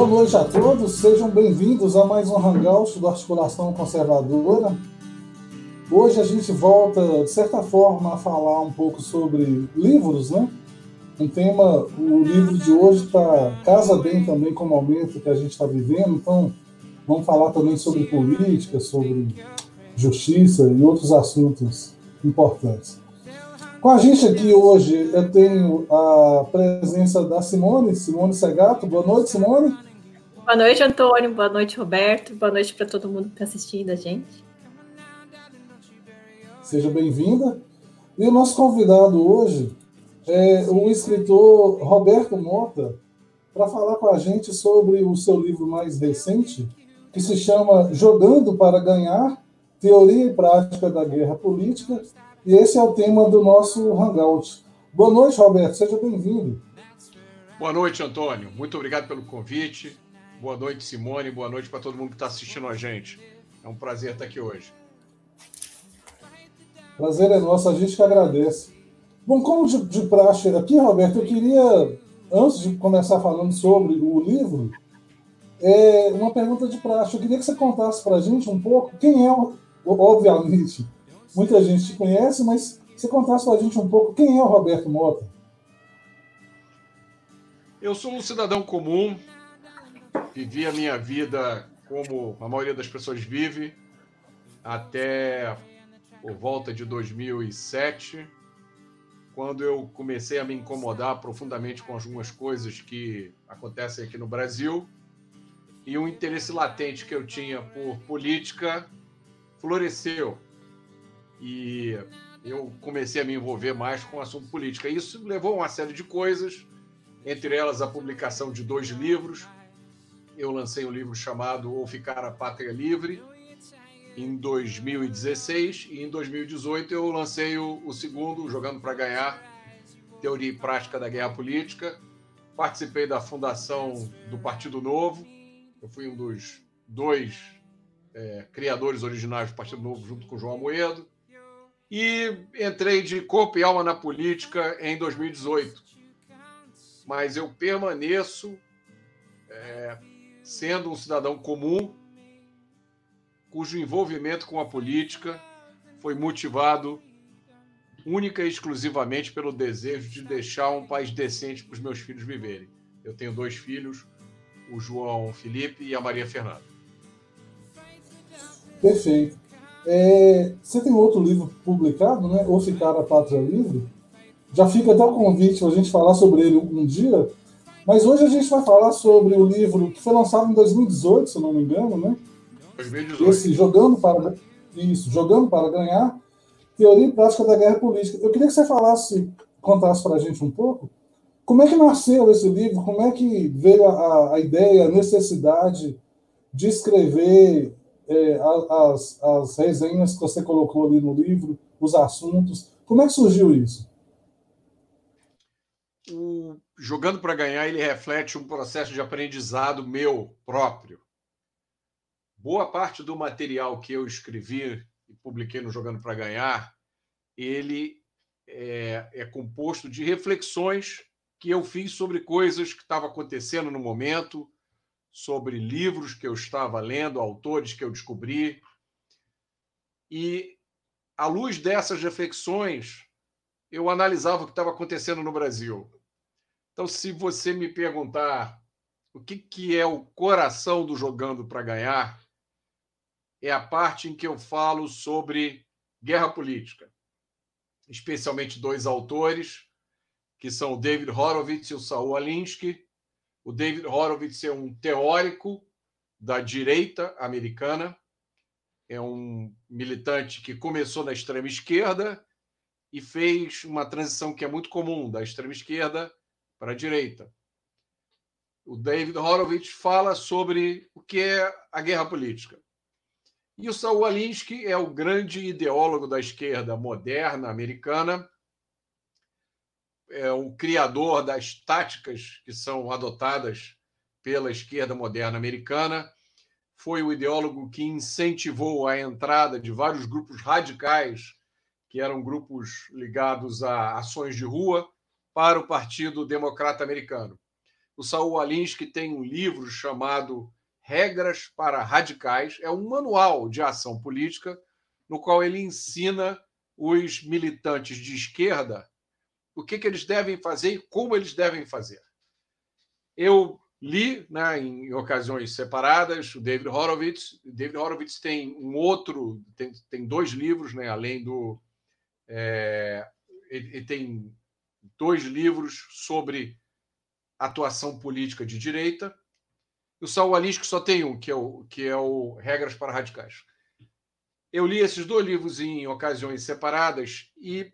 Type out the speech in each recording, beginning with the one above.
Boa noite a todos, sejam bem-vindos a mais um Hangout do Articulação Conservadora. Hoje a gente volta, de certa forma, a falar um pouco sobre livros, né? Um tema, o livro de hoje tá, casa bem também com o momento que a gente está vivendo, então vamos falar também sobre política, sobre justiça e outros assuntos importantes. Com a gente aqui hoje eu tenho a presença da Simone, Simone Segato. Boa noite, Simone. Boa noite, Antônio. Boa noite, Roberto. Boa noite para todo mundo que está assistindo a gente. Seja bem-vinda. E o nosso convidado hoje é o escritor Roberto Mota, para falar com a gente sobre o seu livro mais recente, que se chama Jogando para Ganhar: Teoria e Prática da Guerra Política e esse é o tema do nosso Hangout. Boa noite, Roberto, seja bem-vindo. Boa noite, Antônio. Muito obrigado pelo convite. Boa noite, Simone. Boa noite para todo mundo que está assistindo a gente. É um prazer estar aqui hoje. Prazer é nosso, a gente que agradece. Bom, como de, de praxe aqui, Roberto, eu queria, antes de começar falando sobre o livro, é uma pergunta de praxe. Eu queria que você contasse para a gente um pouco quem é, obviamente, muita gente te conhece, mas você contasse para a gente um pouco quem é o Roberto Mota. Eu sou um cidadão comum, vivi a minha vida como a maioria das pessoas vive, até por volta de 2007, quando eu comecei a me incomodar profundamente com algumas coisas que acontecem aqui no Brasil, e um interesse latente que eu tinha por política floresceu e eu comecei a me envolver mais com o assunto política. Isso levou a uma série de coisas, entre elas a publicação de dois livros. Eu lancei um livro chamado Ou Ficar a Pátria Livre, em 2016, e em 2018 eu lancei o, o segundo, Jogando para Ganhar, Teoria e Prática da Guerra Política. Participei da fundação do Partido Novo, eu fui um dos dois é, criadores originais do Partido Novo, junto com João Moedo e entrei de corpo e alma na política em 2018. Mas eu permaneço é, sendo um cidadão comum, cujo envolvimento com a política foi motivado única e exclusivamente pelo desejo de deixar um país decente para os meus filhos viverem. Eu tenho dois filhos, o João Felipe e a Maria Fernanda. Perfeito. É, você tem outro livro publicado, né? Ou Ficar a Pátria Livre. Já fica até o convite para a gente falar sobre ele um dia. Mas hoje a gente vai falar sobre o livro que foi lançado em 2018, se eu não me engano, né? 2018. Esse Jogando para, isso, Jogando para Ganhar, Teoria e Prática da Guerra Política. Eu queria que você falasse, contasse para a gente um pouco, como é que nasceu esse livro, como é que veio a, a ideia, a necessidade de escrever é, as, as resenhas que você colocou ali no livro, os assuntos. Como é que surgiu isso? O Jogando para Ganhar, ele reflete um processo de aprendizado meu próprio. Boa parte do material que eu escrevi e publiquei no Jogando para Ganhar, ele é, é composto de reflexões que eu fiz sobre coisas que estavam acontecendo no momento, sobre livros que eu estava lendo, autores que eu descobri. E, à luz dessas reflexões, eu analisava o que estava acontecendo no Brasil. Então, se você me perguntar o que, que é o coração do Jogando para Ganhar, é a parte em que eu falo sobre guerra política, especialmente dois autores, que são o David Horowitz e o Saul Alinsky, o David Horowitz é um teórico da direita americana, é um militante que começou na extrema esquerda e fez uma transição que é muito comum da extrema esquerda para a direita. O David Horowitz fala sobre o que é a guerra política. E o Saul Alinsky é o grande ideólogo da esquerda moderna americana, é o criador das táticas que são adotadas pela esquerda moderna americana, foi o ideólogo que incentivou a entrada de vários grupos radicais, que eram grupos ligados a ações de rua, para o Partido Democrata Americano. o Saul Alinsky tem um livro chamado Regras para Radicais. É um manual de ação política no qual ele ensina os militantes de esquerda o que, que eles devem fazer e como eles devem fazer. Eu li né, em ocasiões separadas o David Horowitz. O David Horowitz tem um outro, tem, tem dois livros, né, além do. É, ele, ele tem dois livros sobre atuação política de direita. E o Saul Alinsky só tem um, que é o, que é o Regras para Radicais. Eu li esses dois livros em ocasiões separadas e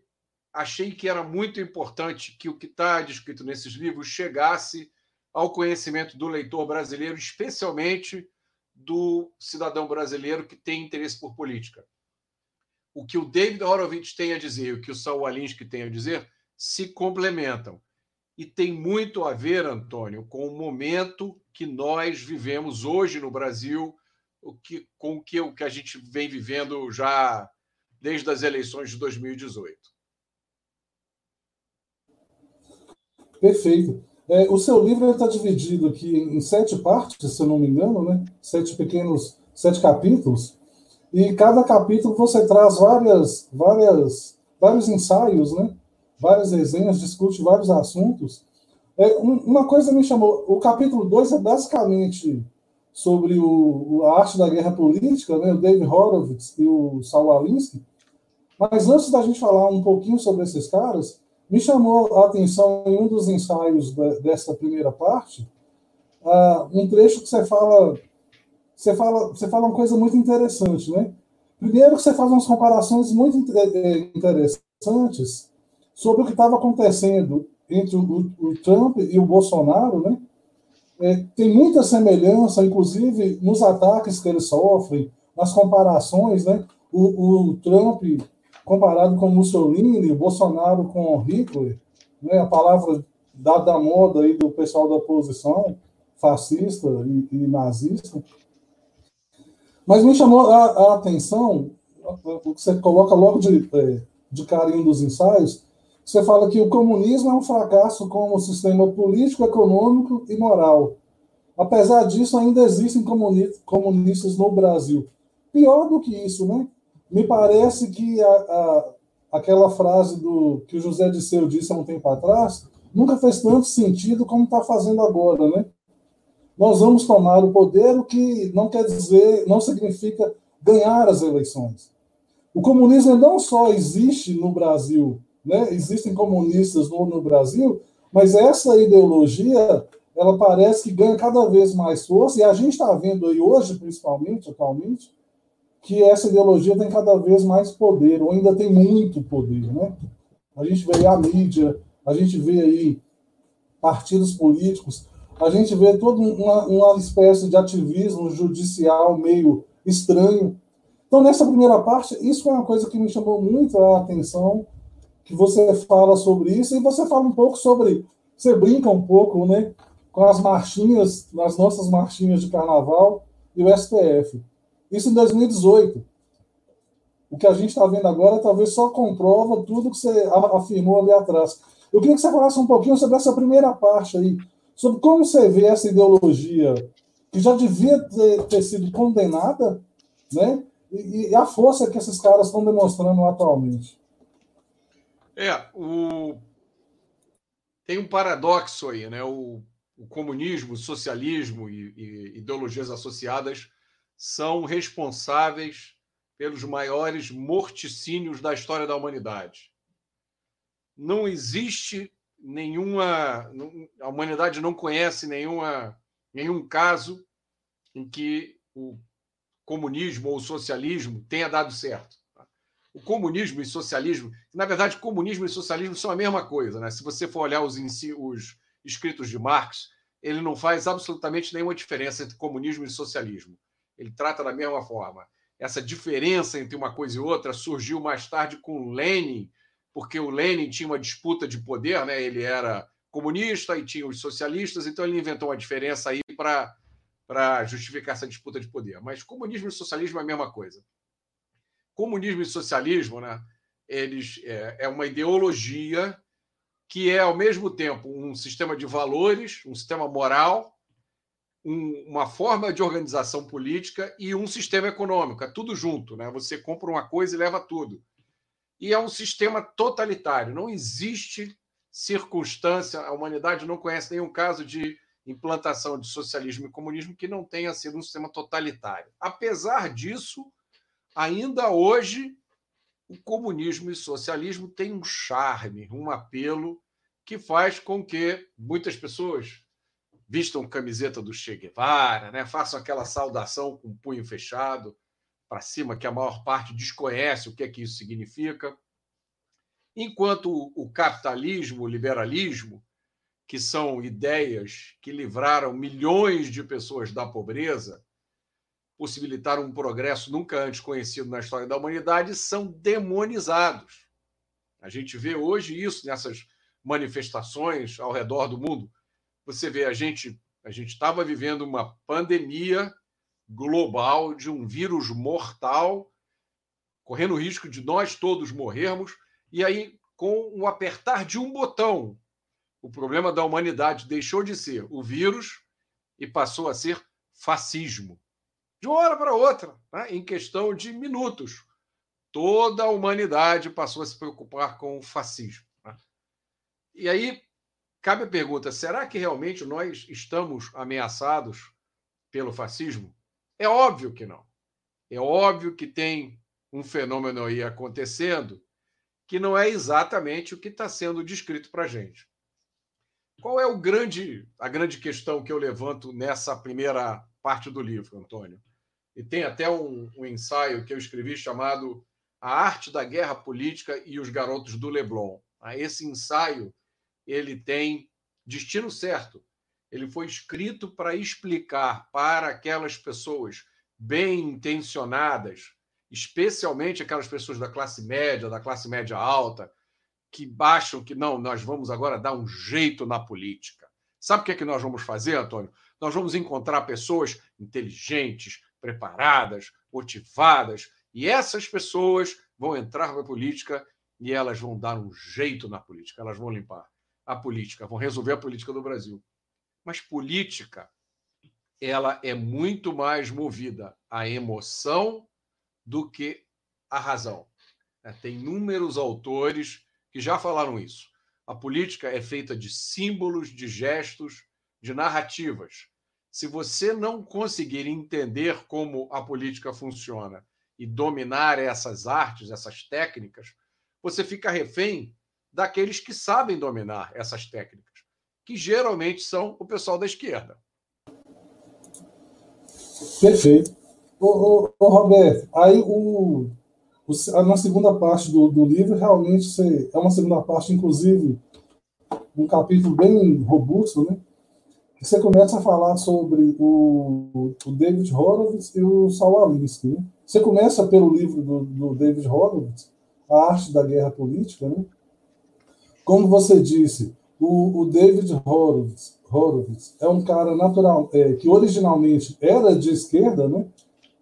achei que era muito importante que o que está descrito nesses livros chegasse ao conhecimento do leitor brasileiro, especialmente do cidadão brasileiro que tem interesse por política. O que o David Horowitz tem a dizer o que o Saul Alinsky tem a dizer se complementam e tem muito a ver, Antônio, com o momento que nós vivemos hoje no Brasil, o que, com o que, o que a gente vem vivendo já desde as eleições de 2018. Perfeito. É, o seu livro está dividido aqui em sete partes, se eu não me engano, né? Sete pequenos, sete capítulos. E cada capítulo você traz várias, várias, vários ensaios, né? Várias resenhas, discute vários assuntos. É, uma coisa me chamou, o capítulo 2 é basicamente sobre o, a arte da guerra política, né, o David Horowitz e o Saul Alinsky, mas antes da gente falar um pouquinho sobre esses caras, me chamou a atenção em um dos ensaios dessa primeira parte, uh, um trecho que você fala, você fala, você fala uma coisa muito interessante, né? Primeiro você faz umas comparações muito é, interessantes sobre o que estava acontecendo entre o, o, Trump e o Bolsonaro, né? É, tem muita semelhança, inclusive nos ataques que eles sofrem, nas comparações, né? O, o Trump comparado com Mussolini, o Bolsonaro com Hitler, né? A palavra dada à moda aí do pessoal da oposição, fascista e, e nazista. Mas me chamou a, a, atenção o que você coloca logo de, é, de carinho dos ensaios, você fala que o comunismo é um fracasso como sistema político, econômico e moral. Apesar disso, ainda existem comunistas no Brasil. Pior do que isso, né? Me parece que a, a, aquela frase do que o José Disseu disse há um tempo atrás nunca fez tanto sentido como está fazendo agora, né? Nós vamos tomar o poder, o que não quer dizer, não significa ganhar as eleições. O comunismo não só existe no Brasil, né? Existem comunistas no, no Brasil, mas essa ideologia ela parece que ganha cada vez mais força, e a gente está vendo aí hoje, principalmente, atualmente, que essa ideologia tem cada vez mais poder, ou ainda tem muito poder. Né? A gente vê aí a mídia, a gente vê aí partidos políticos, a gente vê toda uma, uma espécie de ativismo judicial meio estranho. Então, nessa primeira parte, isso foi uma coisa que me chamou muito a atenção, que você fala sobre isso e você fala um pouco sobre, você brinca um pouco, né, com as marchinhas, nas nossas marchinhas de carnaval e o STF. Isso em 2018. O que a gente está vendo agora talvez só comprova tudo que você afirmou ali atrás. Eu queria que você falasse um pouquinho sobre essa primeira parte aí, sobre como você vê essa ideologia que já devia ter, ter sido condenada, né? E, e a força que esses caras estão demonstrando atualmente. É, o... tem um paradoxo aí, né? O, o comunismo, o socialismo e, e ideologias associadas são responsáveis pelos maiores morticínios da história da humanidade. Não existe nenhuma. A humanidade não conhece nenhuma, nenhum caso em que o comunismo ou o socialismo tenha dado certo o comunismo e socialismo, na verdade, comunismo e socialismo são a mesma coisa, né? Se você for olhar os, os escritos de Marx, ele não faz absolutamente nenhuma diferença entre comunismo e socialismo. Ele trata da mesma forma. Essa diferença entre uma coisa e outra surgiu mais tarde com Lenin, porque o Lenin tinha uma disputa de poder, né? Ele era comunista e tinha os socialistas, então ele inventou uma diferença aí para justificar essa disputa de poder. Mas comunismo e socialismo é a mesma coisa comunismo e socialismo, né, eles é, é uma ideologia que é, ao mesmo tempo, um sistema de valores, um sistema moral, um, uma forma de organização política e um sistema econômico. É tudo junto, né? Você compra uma coisa e leva tudo. E é um sistema totalitário. Não existe circunstância, a humanidade não conhece nenhum caso de implantação de socialismo e comunismo que não tenha sido um sistema totalitário. Apesar disso, ainda hoje o comunismo e socialismo têm um charme, um apelo que faz com que muitas pessoas vistam camiseta do Che Guevara, né? façam aquela saudação com o punho fechado para cima, que a maior parte desconhece o que é que isso significa. Enquanto o capitalismo, o liberalismo, que são ideias que livraram milhões de pessoas da pobreza, possibilitaram um progresso nunca antes conhecido na história da humanidade, são demonizados. A gente vê hoje isso nessas manifestações ao redor do mundo. Você vê, a gente a gente estava vivendo uma pandemia global de um vírus mortal, correndo o risco de nós todos morrermos, e aí, com o apertar de um botão, o problema da humanidade deixou de ser o vírus e passou a ser fascismo. De uma hora para outra, né? em questão de minutos, toda a humanidade passou a se preocupar com o fascismo. Né? E aí cabe a pergunta: será que realmente nós estamos ameaçados pelo fascismo? É óbvio que não. É óbvio que tem um fenômeno aí acontecendo que não é exatamente o que está sendo descrito para a gente. Qual é o grande, a grande questão que eu levanto nessa primeira parte do livro, Antônio? E tem até um, um ensaio que eu escrevi chamado A Arte da Guerra Política e os Garotos do Leblon. Ah, esse ensaio ele tem destino certo. Ele foi escrito para explicar para aquelas pessoas bem intencionadas, especialmente aquelas pessoas da classe média, da classe média alta, que acham que não, nós vamos agora dar um jeito na política. Sabe o que é que nós vamos fazer, Antônio? Nós vamos encontrar pessoas inteligentes, preparadas, motivadas, e essas pessoas vão entrar na política e elas vão dar um jeito na política, elas vão limpar a política, vão resolver a política do Brasil. Mas política, ela é muito mais movida à emoção do que à razão. É, tem inúmeros autores que já falaram isso. A política é feita de símbolos, de gestos, de narrativas. Se você não conseguir entender como a política funciona e dominar essas artes, essas técnicas, você fica refém daqueles que sabem dominar essas técnicas, que geralmente são o pessoal da esquerda. Perfeito. Ô, ô, ô Roberto, aí o, na segunda parte do, do livro, realmente você, é uma segunda parte, inclusive, um capítulo bem robusto, né? Você começa a falar sobre o, o David Horowitz e o Saul Alinsky. Né? Você começa pelo livro do, do, David Horowitz, A Arte da Guerra Política. Né? Como você disse, o, o David Horowitz, Horowitz, é um cara natural, é, que originalmente era de esquerda, né?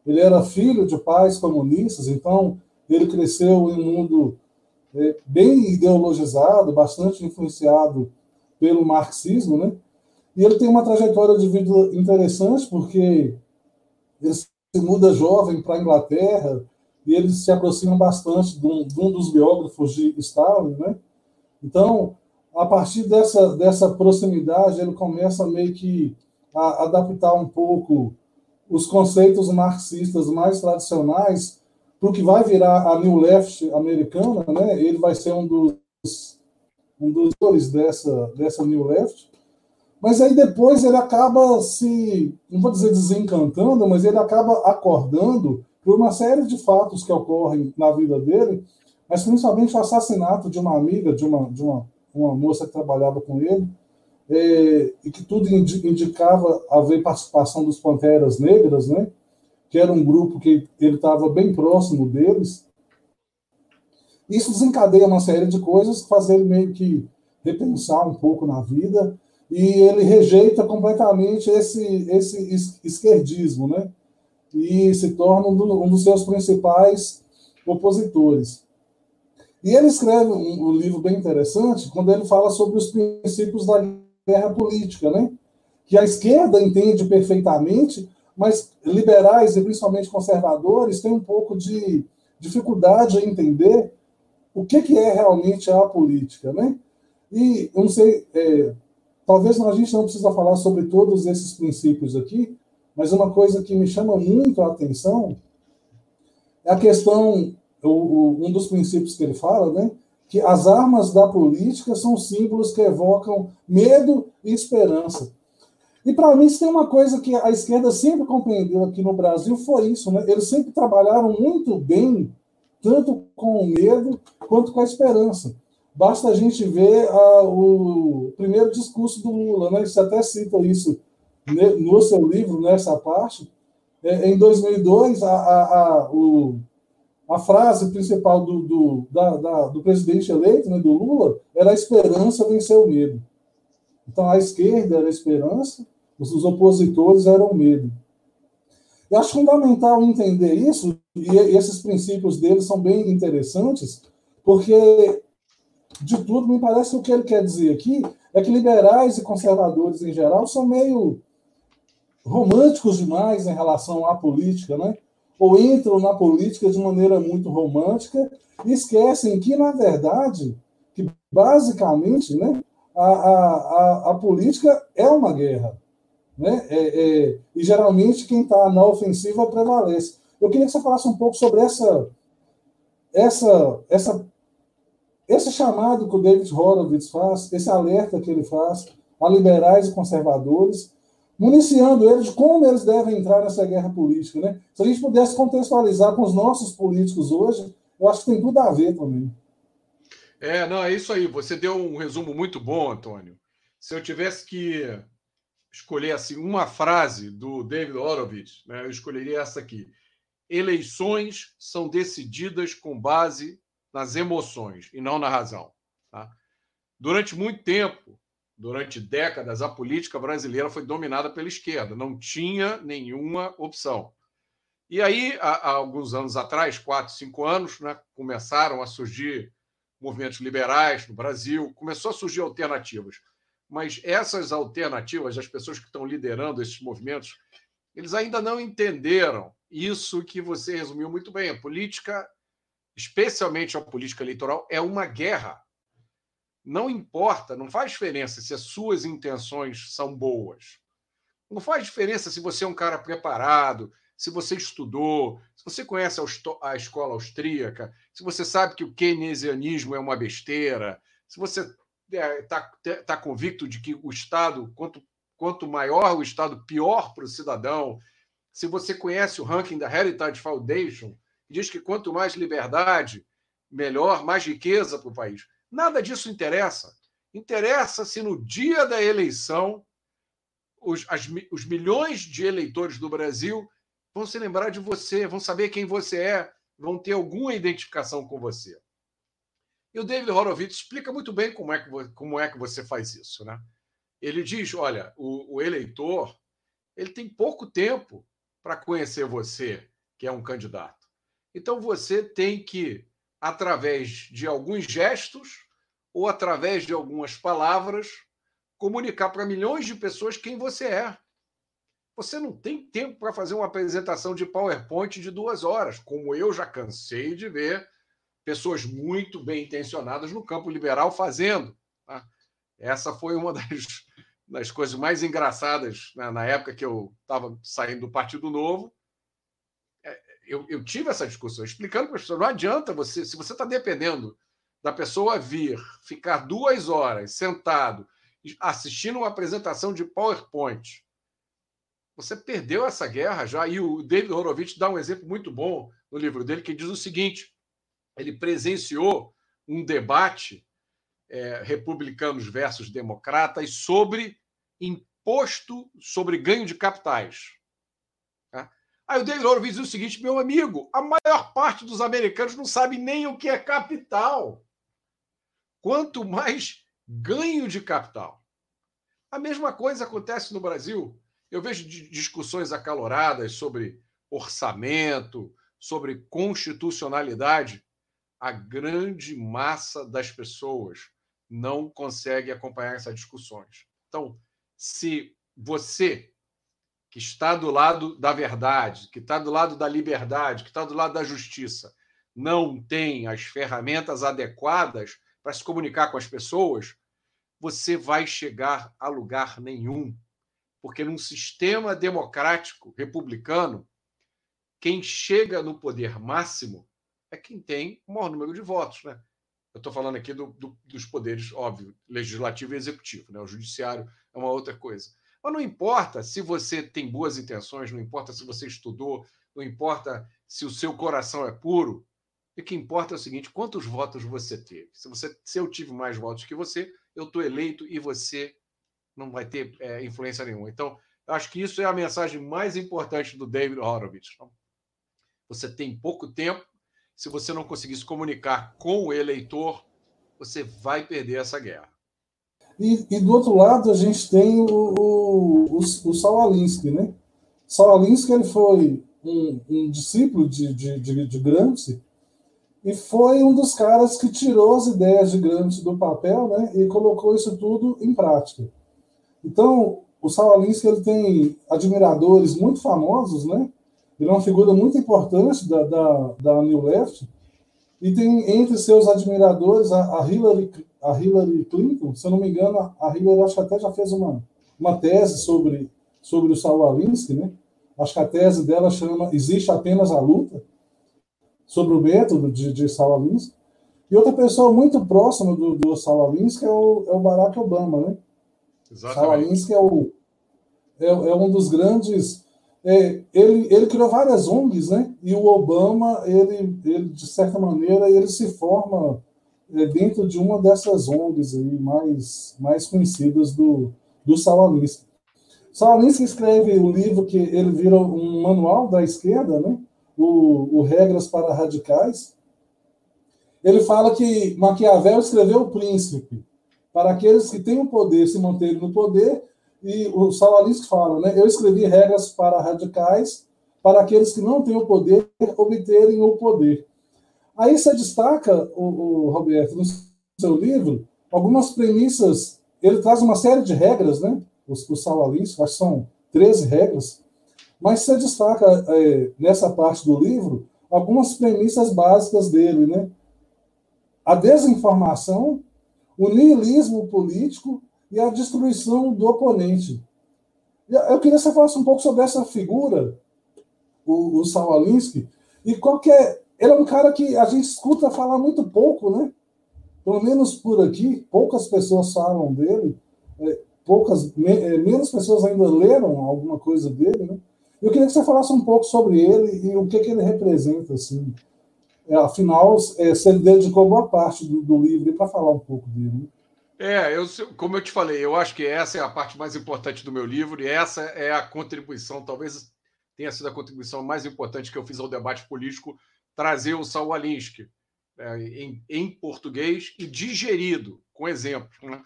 ele era filho de pais comunistas, então ele cresceu em um mundo é, bem ideologizado, bastante influenciado pelo marxismo, né? E ele tem uma trajetória de vida interessante, porque ele se muda jovem para a Inglaterra e eles se aproximam bastante de um, de um, dos biógrafos de Stalin, né? Então, a partir dessa, dessa proximidade, ele começa meio que a adaptar um pouco os conceitos marxistas mais tradicionais para o que vai virar a New Left americana, né? Ele vai ser um dos um dos dessa dessa New Left. Mas aí depois ele acaba se, não vou dizer desencantando, mas ele acaba acordando por uma série de fatos que ocorrem na vida dele, mas principalmente o assassinato de uma amiga, de uma, de uma, uma moça que trabalhava com ele, é, e que tudo indicava haver participação dos Panteras Negras, né? que era um grupo que ele estava bem próximo deles. Isso desencadeia uma série de coisas que ele meio que repensar um pouco na vida e ele rejeita completamente esse, esse esquerdismo, né? E se torna um, do, um dos seus principais opositores. E ele escreve um, um, livro bem interessante quando ele fala sobre os princípios da guerra política, né? que a esquerda entende perfeitamente, mas liberais e principalmente conservadores têm um pouco de dificuldade em entender o que, que é realmente a política. Né? E eu não sei, é, talvez a gente não precisa falar sobre todos esses princípios aqui, mas uma coisa que me chama muito a atenção é a questão o, o, um dos princípios que ele fala, né? Que as armas da política são símbolos que evocam medo e esperança. E para mim, se tem uma coisa que a esquerda sempre compreendeu aqui no Brasil, foi isso, né? Eles sempre trabalharam muito bem, tanto com o medo quanto com a esperança. Basta a gente ver a, o primeiro discurso do Lula, né? Você até cita isso no seu livro, nessa parte. É, em 2002, a, a, a o a frase principal do, do, da, da, do presidente eleito, né, do Lula, era a esperança vencer o medo. Então, a esquerda era a esperança, os opositores eram o medo. Eu acho fundamental entender isso, e esses princípios dele são bem interessantes, porque, de tudo, me parece que o que ele quer dizer aqui é que liberais e conservadores, em geral, são meio românticos demais em relação à política, né? ou entram na política de maneira muito romântica e esquecem que, na verdade, que basicamente né, a, a, a, política é uma guerra. Né? É, é, e geralmente quem está na ofensiva prevalece. Eu queria que você falasse um pouco sobre essa, essa, essa, esse chamado que o David Horowitz faz, esse alerta que ele faz a liberais e conservadores, municiando eles de como eles devem entrar nessa guerra política. Né? Se a gente pudesse contextualizar com os nossos políticos hoje, eu acho que tem tudo a ver também. É, não, é isso aí. Você deu um resumo muito bom, Antônio. Se eu tivesse que escolher assim uma frase do David Horowitz, né, eu escolheria essa aqui: eleições são decididas com base nas emoções e não na razão. Tá? Durante muito tempo, durante décadas, a política brasileira foi dominada pela esquerda, não tinha nenhuma opção. E aí, há, há alguns anos atrás, quatro, cinco anos, né, começaram a surgir movimentos liberais no Brasil, começou a surgir alternativas. Mas essas alternativas, as pessoas que estão liderando esses movimentos, eles ainda não entenderam isso que você resumiu muito bem. A política, especialmente a política eleitoral, é uma guerra não importa, não faz diferença se as suas intenções são boas. Não faz diferença se você é um cara preparado, se você estudou, se você conhece a escola austríaca, se você sabe que o keynesianismo é uma besteira, se você está é, tá convicto de que o Estado, quanto, quanto maior o Estado, pior para o cidadão, se você conhece o ranking da Heritage Foundation, diz que quanto mais liberdade, melhor, mais riqueza para o país. Nada disso interessa. Interessa se no dia da eleição os, as, os milhões de eleitores do Brasil vão se lembrar de você, vão saber quem você é, vão ter alguma identificação com você. E o David Horowitz explica muito bem como é que, como é que você faz isso. Né? Ele diz: olha, o, o eleitor ele tem pouco tempo para conhecer você, que é um candidato. Então você tem que, através de alguns gestos, ou através de algumas palavras, comunicar para milhões de pessoas quem você é. Você não tem tempo para fazer uma apresentação de PowerPoint de duas horas, como eu já cansei de ver pessoas muito bem intencionadas no campo liberal fazendo. Tá? Essa foi uma das, das coisas mais engraçadas né? na época que eu estava saindo do Partido Novo. Eu, eu tive essa discussão, explicando para as pessoas: não adianta você, se você está dependendo da pessoa vir, ficar duas horas sentado assistindo uma apresentação de PowerPoint, você perdeu essa guerra já. E o David Horowitz dá um exemplo muito bom no livro dele, que diz o seguinte: ele presenciou um debate é, republicanos versus democratas sobre imposto sobre ganho de capitais. Aí o David Horowitz diz o seguinte, meu amigo, a maior parte dos americanos não sabe nem o que é capital quanto mais ganho de capital. A mesma coisa acontece no Brasil. Eu vejo discussões acaloradas sobre orçamento, sobre constitucionalidade. a grande massa das pessoas não consegue acompanhar essas discussões. Então, se você que está do lado da verdade, que está do lado da liberdade, que está do lado da justiça, não tem as ferramentas adequadas para se comunicar com as pessoas, você vai chegar a lugar nenhum. Porque num sistema democrático, republicano, quem chega no poder máximo é quem tem o maior número de votos. Né? Eu estou falando aqui do, do, dos poderes, óbvio, legislativo e executivo. Né? O judiciário é uma outra coisa. Mas não importa se você tem boas intenções, não importa se você estudou, não importa se o seu coração é puro. O que importa é o seguinte: quantos votos você teve? Se, você, se eu tive mais votos que você, eu estou eleito e você não vai ter é, influência nenhuma. Então, acho que isso é a mensagem mais importante do David Horowitz. Então, você tem pouco tempo. Se você não conseguir se comunicar com o eleitor, você vai perder essa guerra. E, e, do outro lado, a gente tem o, o, o, o Alinsky, né? Saul Alinsky, ele foi um, um discípulo de, de, de, de, Gramsci e foi um dos caras que tirou as ideias de Gramsci do papel né? e colocou isso tudo em prática. Então, o Saul Alinsky, ele tem admiradores muito famosos, né? Ele é uma figura muito importante da, da, da New Left, e tem entre seus admiradores a, a, Hillary, a Hillary Clinton, se eu não me engano, a Hillary acho que até já fez uma, uma tese sobre, sobre o Saul Alinsky, né? Acho que a tese dela chama Existe apenas a luta, sobre o método de, de Saul Alinsky. E outra pessoa muito próxima do, do Saul Alinsky é o, é o Barack Obama, né? Exatamente. Saul Alinsky é, o, é, é um dos grandes é, ele, ele criou várias ONGs, né? E o Obama, ele, ele de certa maneira, ele se forma dentro de uma dessas ONGs aí mais, mais conhecidas do, do. Salalinsky escreve o um livro que ele vira um manual da esquerda, né? O, o Regras para Radicais. Ele fala que Maquiavel escreveu o Príncipe para aqueles que têm o poder se manterem no poder e o Salalinsky fala, né? Eu escrevi regras para radicais, para aqueles que não têm o poder obterem o poder. Aí você destaca, o, o Roberto, no seu livro, algumas premissas. Ele traz uma série de regras, né? O, o Salalinsky, acho que são 13 regras, mas você destaca é, nessa parte do livro algumas premissas básicas dele, né? A desinformação, o niilismo político e a destruição do oponente. Eu queria que você falasse um pouco sobre essa figura, o, o e qual que é. Ele é um cara que a gente escuta falar muito pouco, né? Pelo menos por aqui, poucas pessoas falam dele, é, poucas, é, menos pessoas ainda leram alguma coisa dele, né? Eu queria que você falasse um pouco sobre ele e o que, que ele representa, assim. É, afinal, é, você dedicou boa parte do, do livro para falar um pouco dele. Né? É, eu, como eu te falei, eu acho que essa é a parte mais importante do meu livro e essa é a contribuição, talvez tenha sido a contribuição mais importante que eu fiz ao debate político, trazer o Saul Alinsky né, em, em, português e digerido, com exemplos. Né?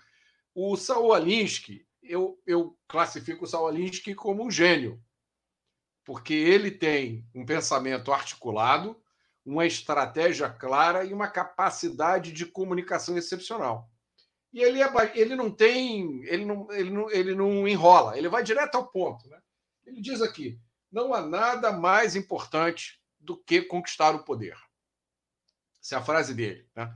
O Saul Alinsky, eu, eu classifico o Saul Alinsky como um gênio, porque ele tem um pensamento articulado, uma estratégia clara e uma capacidade de comunicação excepcional. E ele, é, ele não tem, ele não, ele, não, ele não enrola, ele vai direto ao ponto. Né? Ele diz aqui: não há nada mais importante do que conquistar o poder. Essa é a frase dele. Né?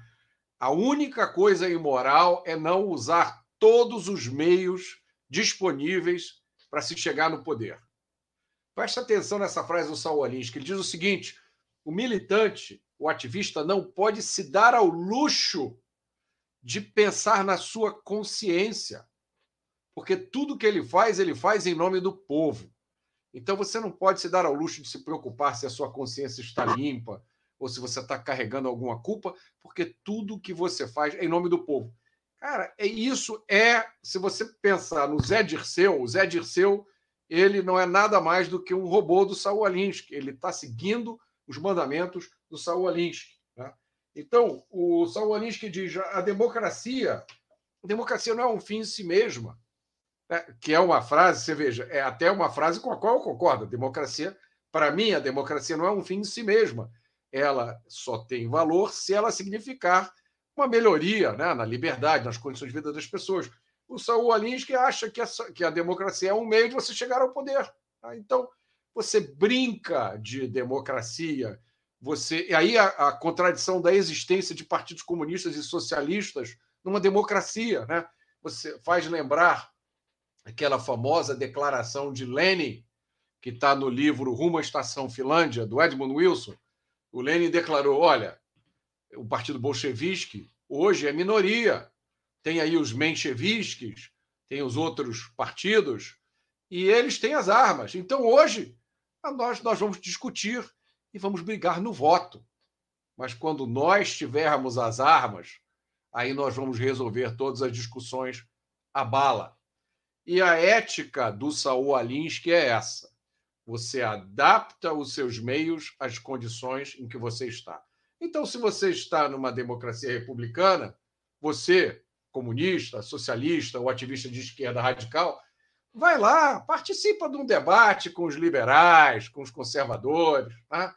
A única coisa imoral é não usar todos os meios disponíveis para se chegar no poder. Preste atenção nessa frase do Saul Alinsky. Ele diz o seguinte: o militante, o ativista, não pode se dar ao luxo de pensar na sua consciência. Porque tudo que ele faz, ele faz em nome do povo. Então você não pode se dar ao luxo de se preocupar se a sua consciência está limpa ou se você está carregando alguma culpa, porque tudo que você faz é em nome do povo. Cara, é isso é, se você pensar no Zé Dirceu, o Zé Dirceu, ele não é nada mais do que um robô do Saul Alinsky. Ele está seguindo os mandamentos do Saul Alinsky. Então, o Saul Alinsky diz a democracia, a democracia não é um fim em si mesma, né? Que é uma frase, você veja, é até uma frase com a qual eu concordo. A democracia, para mim, a democracia não é um fim em si mesma. ela só tem valor se ela significar uma melhoria né, na liberdade, nas condições de vida das pessoas. O Saul Alinsky acha que, essa, que a democracia é um meio de você chegar ao poder. Tá? Então, você brinca de democracia, você e aí a, a, contradição da existência de partidos comunistas e socialistas numa democracia, né? Você faz lembrar aquela famosa declaração de Lenin que está no livro Rumo à Estação Finlândia do Edmund Wilson. O Lenin declarou: olha, o partido bolchevique hoje é minoria, tem aí os menchevisques, tem os outros partidos e eles têm as armas. Então hoje nós nós vamos discutir e vamos brigar no voto. Mas quando nós tivermos as armas, aí nós vamos resolver todas as discussões à bala. E a ética do Saul Alinsky é essa. Você adapta os seus meios às condições em que você está. Então, se você está numa democracia republicana, você, comunista, socialista ou ativista de esquerda radical, vai lá, participa de um debate com os liberais, com os conservadores. Tá?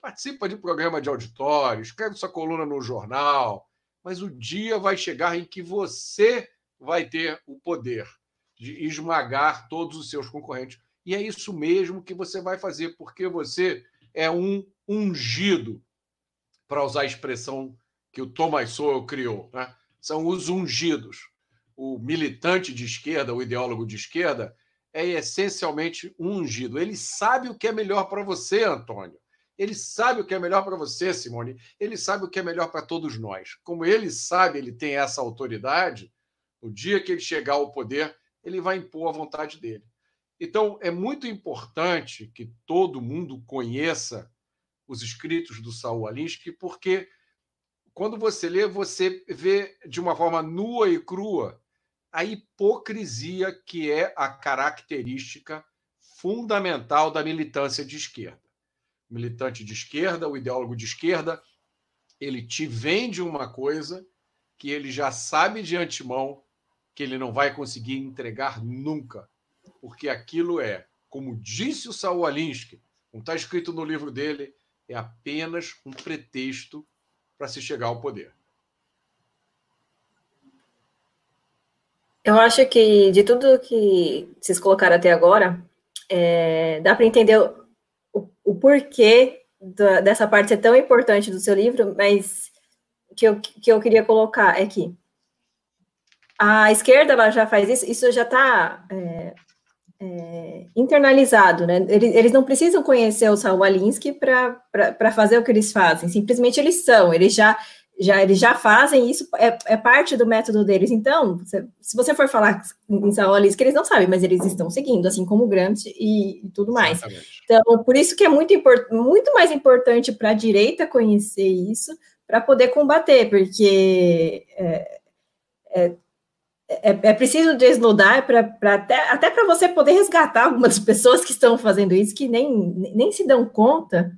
Participa de programa de auditório, escreve sua coluna no jornal, mas o dia vai chegar em que você vai ter o poder de esmagar todos os seus concorrentes. E é isso mesmo que você vai fazer, porque você é um ungido, para usar a expressão que o Thomas Sowell criou. Né? São os ungidos. O militante de esquerda, o ideólogo de esquerda, é essencialmente um ungido. Ele sabe o que é melhor para você, Antônio. Ele sabe o que é melhor para você, Simone. Ele sabe o que é melhor para todos nós. Como ele sabe, ele tem essa autoridade, no dia que ele chegar ao poder, ele vai impor a vontade dele. Então, é muito importante que todo mundo conheça os escritos do Saul Alinsky, porque quando você lê, você vê de uma forma nua e crua a hipocrisia que é a característica fundamental da militância de esquerda militante de esquerda, o ideólogo de esquerda, ele te vende uma coisa que ele já sabe de antemão que ele não vai conseguir entregar nunca, porque aquilo é, como disse o Saul Alinsky, como está escrito no livro dele, é apenas um pretexto para se chegar ao poder. Eu acho que de tudo que vocês colocaram até agora, é, dá para entender o porquê da, dessa parte ser tão importante do seu livro, mas que eu, que eu queria colocar é que a esquerda ela já faz isso, isso já está é, é, internalizado, né? Eles, eles, não precisam conhecer o Saul Alinsky para fazer o que eles fazem, simplesmente eles são, eles já já eles já fazem isso, é, é parte do método deles. Então, se, se você for falar em Saolis, que eles não sabem, mas eles estão seguindo, assim como o Gramsci e, e tudo mais. Exatamente. Então, por isso que é muito, muito mais importante para a direita conhecer isso, para poder combater, porque é, é, é, é preciso desnudar para até, até para você poder resgatar algumas pessoas que estão fazendo isso, que nem, nem se dão conta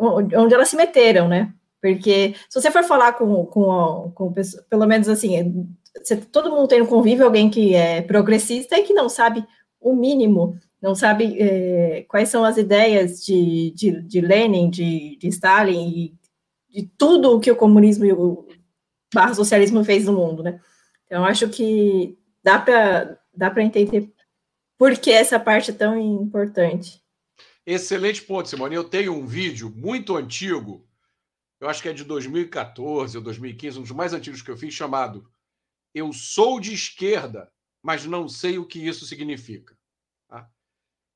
onde elas se meteram, né? Porque se você for falar com, com, com pelo menos assim, você, todo mundo tem no convívio alguém que é progressista e que não sabe o mínimo, não sabe é, quais são as ideias de, de, de Lenin, de, de Stalin e de tudo o que o comunismo e o barra socialismo fez no mundo, né? Então, acho que dá para dá entender por que essa parte é tão importante. Excelente ponto, Simone. Eu tenho um vídeo muito antigo eu acho que é de 2014 ou 2015, um dos mais antigos que eu fiz, chamado Eu Sou de Esquerda, mas não sei o que isso significa. Tá?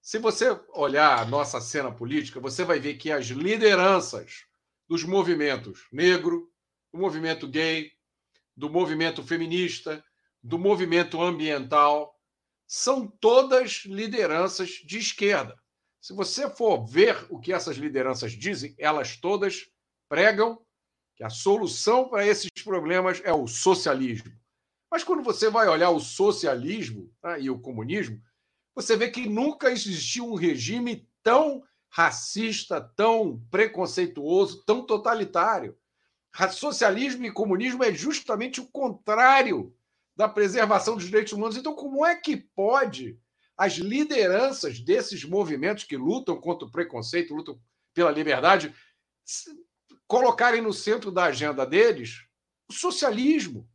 Se você olhar a nossa cena política, você vai ver que as lideranças dos movimentos negro, do movimento gay, do movimento feminista, do movimento ambiental, são todas lideranças de esquerda. Se você for ver o que essas lideranças dizem, elas todas pregam que a solução para esses problemas é o socialismo. Mas quando você vai olhar o socialismo tá, e o comunismo, você vê que nunca existiu um regime tão racista, tão preconceituoso, tão totalitário. Socialismo e comunismo é justamente o contrário da preservação dos direitos humanos. Então, como é que pode as lideranças desses movimentos que lutam contra o preconceito, lutam pela liberdade, colocarem no centro da agenda deles o socialismo.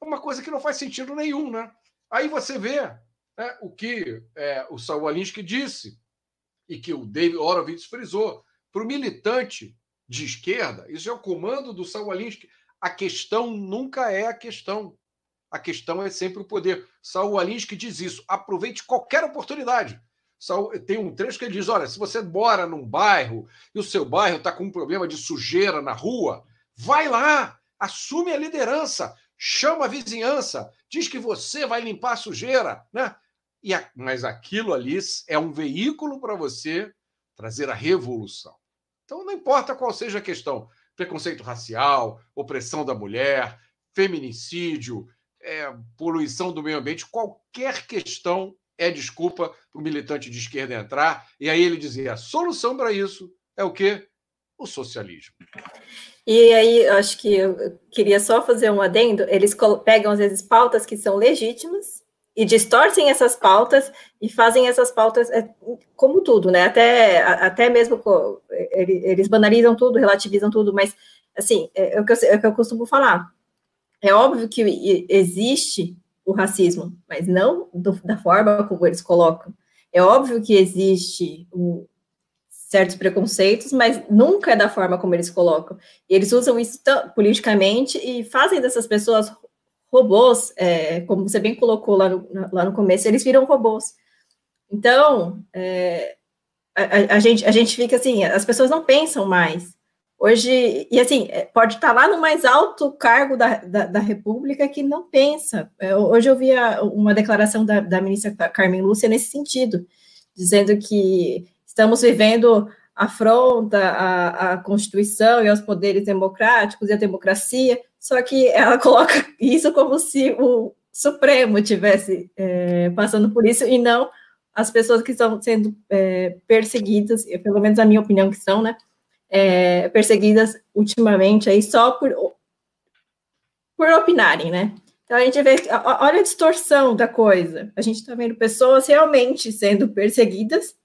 É uma coisa que não faz sentido nenhum, né? Aí você vê né, o que é, o Saul Alinsky disse e que o David Horowitz frisou. Para o militante de esquerda, isso é o comando do Saul Alinsky. A questão nunca é a questão. A questão é sempre o poder. Saul Alinsky diz isso. Aproveite qualquer oportunidade. Tem um trecho que ele diz: olha, se você mora num bairro e o seu bairro está com um problema de sujeira na rua, vai lá, assume a liderança, chama a vizinhança, diz que você vai limpar a sujeira, né? E a, mas aquilo ali é um veículo para você trazer a revolução. Então, não importa qual seja a questão: preconceito racial, opressão da mulher, feminicídio, é, poluição do meio ambiente, qualquer questão é desculpa para o militante de esquerda entrar. E aí ele dizia: a solução para isso é o quê? O socialismo. E aí, acho que eu queria só fazer um adendo. Eles pegam, às vezes, pautas que são legítimas e distorcem essas pautas e fazem essas pautas é, como tudo, né? Até, até mesmo eles banalizam tudo, relativizam tudo, mas assim, é, é, o que eu, é o que eu costumo falar. É óbvio que existe o racismo, mas não do, da forma como eles colocam. É óbvio que existe um, certos preconceitos, mas nunca é da forma como eles colocam. Eles usam isso politicamente e fazem dessas pessoas robôs, é, como você bem colocou lá no, lá no começo, eles viram robôs. Então, é, a, a, gente, a gente fica assim, as pessoas não pensam mais. Hoje, e assim, é, pode estar lá no mais alto cargo da, da, da República que não pensa. É, hoje eu vi uma declaração da, da ministra Carmen Lúcia nesse sentido, dizendo que estamos vivendo afronta à, à Constituição e aos poderes democráticos e à democracia, só que ela coloca isso como se o Supremo tivesse é, passando por isso e não as pessoas que estão sendo é, perseguidas, pelo menos a minha opinião que são, né, é, perseguidas ultimamente aí só por, por opinarem, né? Então a gente vê, olha a distorção da coisa. A gente está vendo pessoas realmente sendo perseguidas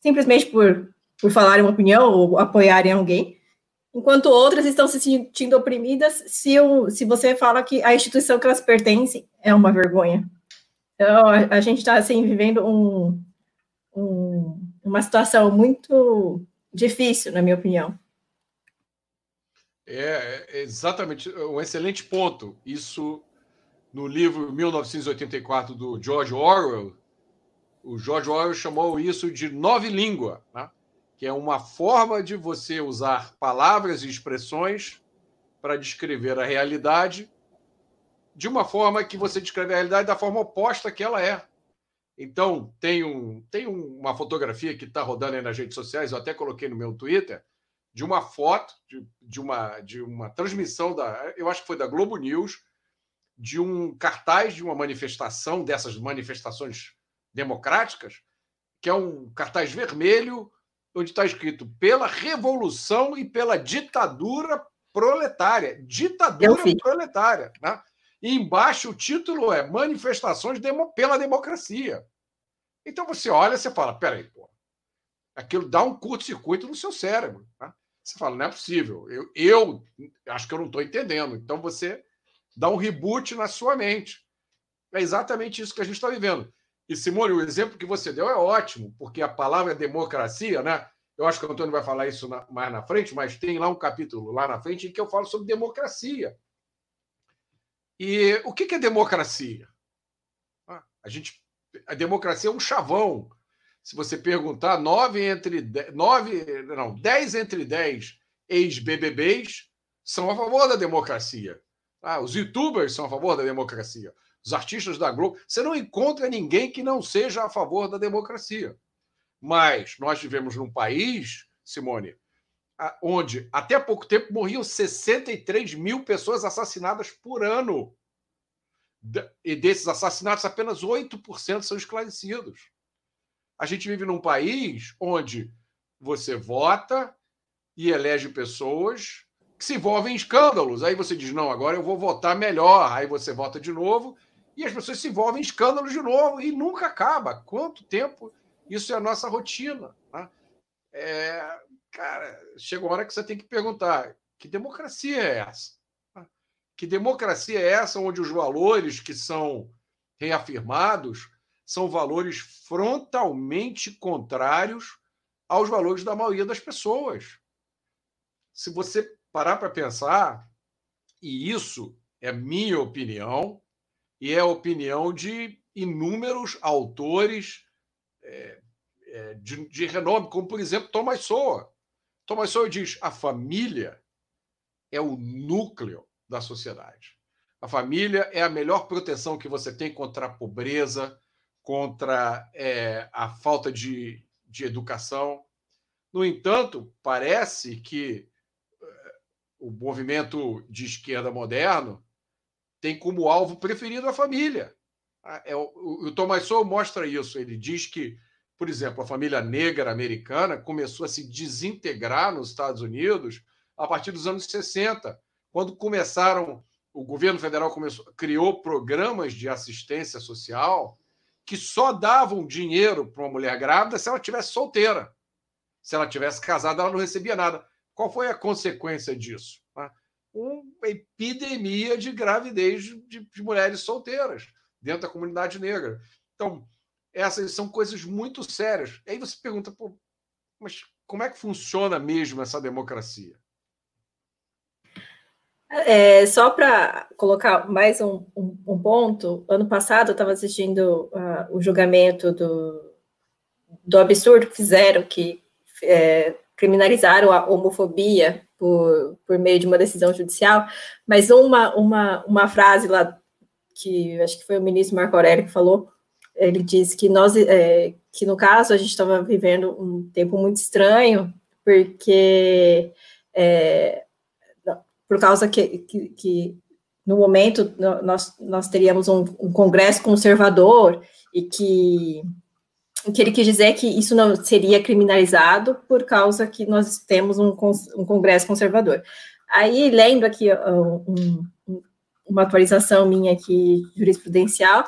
simplesmente por, por falarem uma opinião ou apoiarem alguém, enquanto outras estão se sentindo oprimidas se, o, se você fala que a instituição que elas pertencem é uma vergonha. Então, a, a gente está, assim, vivendo um, um, uma situação muito difícil, na minha opinião. É, é exatamente, um excelente ponto. Isso no livro 1984 do George Orwell, o George Orwell chamou isso de nove língua, né? Que é uma forma de você usar palavras e expressões para descrever a realidade de uma forma que você descreve a realidade da forma oposta que ela é. Então, tem, um, tem uma fotografia que está rodando aí nas redes sociais, eu até coloquei no meu Twitter, de uma foto, de, de, uma, de uma transmissão da. Eu acho que foi da Globo News, de um cartaz de uma manifestação, dessas manifestações democráticas, que é um cartaz vermelho onde está escrito pela revolução e pela ditadura proletária. Ditadura proletária. Né? E embaixo o título é Manifestações demo, pela Democracia. Então você olha e fala: peraí, pô, aquilo dá um curto-circuito no seu cérebro. Né? Você fala, não é possível. Eu, eu acho que eu não estou entendendo. Então você dá um reboot na sua mente. É exatamente isso que a gente está vivendo. E, Simone, o exemplo que você deu é ótimo, porque a palavra democracia, né? Eu acho que o Antônio vai falar isso na, mais na frente, mas tem lá um capítulo lá na frente em que eu falo sobre democracia. E o que é democracia? Ah, a gente, a democracia é um chavão. Se você perguntar, nove entre dez, nove, não, dez entre dez ex-BBBs são a favor da democracia. Ah, os youtubers são a favor da democracia os artistas da Globo. Você não encontra ninguém que não seja a favor da democracia. Mas nós vivemos num país, Simone, onde até pouco tempo morriam 63 mil pessoas assassinadas por ano. E desses assassinatos, apenas 8% são esclarecidos. A gente vive num país onde você vota e elege pessoas que se envolvem em escândalos. Aí você diz: não, agora eu vou votar melhor. Aí você vota de novo e as pessoas se envolvem em escândalos de novo e nunca acaba. Quanto tempo isso é a nossa rotina? Né? É, cara, chega uma hora que você tem que perguntar: que democracia é essa? Que democracia é essa onde os valores que são reafirmados são valores frontalmente contrários aos valores da maioria das pessoas? Se você parar para pensar, e isso é minha opinião, e é a opinião de inúmeros autores é, é, de, de, renome, como, por exemplo, Thomas Sowell. Thomas Sowell diz: a família é o núcleo da sociedade. A família é a melhor proteção que você tem contra a pobreza, contra é, a falta de, de educação. No entanto, parece que é, o movimento de esquerda moderno tem como alvo preferido a família. É, o, o Thomas Sowell mostra isso. Ele diz que, por exemplo, a família negra americana começou a se desintegrar nos Estados Unidos a partir dos anos 60, quando começaram, o governo federal começou, criou programas de assistência social que só davam dinheiro para uma mulher grávida se ela tivesse solteira. Se ela tivesse casada, ela não recebia nada. Qual foi a consequência disso? Uma epidemia de gravidez de, de mulheres solteiras dentro da comunidade negra. Então, essas são coisas muito sérias. Aí você pergunta, mas como é que funciona mesmo essa democracia? É, só para colocar mais um, um, um, ponto, ano passado eu estava assistindo uh, o julgamento do, do absurdo que fizeram, que é, criminalizaram a homofobia por, por meio de uma decisão judicial, mas uma, uma, uma frase lá, que acho que foi o ministro Marco Aurélio que falou, ele disse que nós, é, que no caso a gente estava vivendo um tempo muito estranho, porque é, por causa que, que, que no momento nós, nós teríamos um, um, congresso conservador e que, que ele quis dizer que isso não seria criminalizado por causa que nós temos um, um congresso conservador. Aí, lendo aqui um, uma atualização minha aqui jurisprudencial,